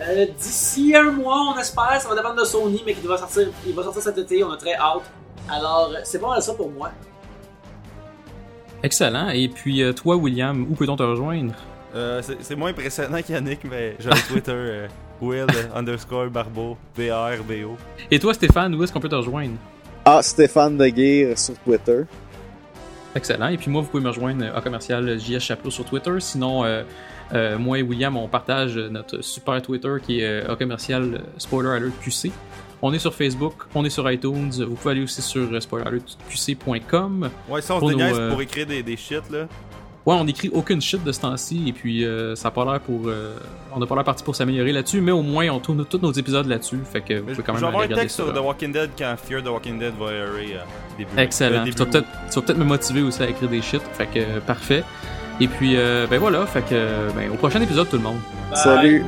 euh, D'ici un mois, on espère, ça va dépendre de Sony, mais qui va sortir, il va sortir cet été, on a très hâte. Alors, c'est pas mal ça pour moi. Excellent. Et puis, toi, William, où peut-on te rejoindre? Euh, c'est, moins impressionnant qu'Yannick, mais j'ai un Twitter, euh, Will underscore Barbeau, B-A-R-B-O. Et toi, Stéphane, où est-ce qu'on peut te rejoindre? Ah, Stéphane Deguire sur Twitter. Excellent. Et puis moi, vous pouvez me rejoindre à commercial JS Chaplot sur Twitter. Sinon, euh, euh, moi et William, on partage notre super Twitter qui est euh, à commercial euh, Spoiler Alert QC. On est sur Facebook, on est sur iTunes. Vous pouvez aller aussi sur euh, spoileralertqc.com. Ouais, ça, on Pour se nos, euh, pour écrire des, des shit, là. Ouais, on écrit aucune shit de ce temps-ci et puis euh, ça a pas l'air pour. euh, on n'a pas l'air parti pour s'améliorer là-dessus, mais au moins on tourne tous nos épisodes là-dessus. Fait que vous pouvez je quand je même vais avoir un regarder texte ça. sur The Walking Dead quand Fear the Walking Dead va airer euh, début. Excellent. euh, Tu début vas peut-être tu vas peut-être me motiver aussi à écrire des shit. Fait que euh, parfait. Et puis, euh, ben voilà. Fait que, euh, ben, au prochain épisode, tout le monde. Bye. Salut.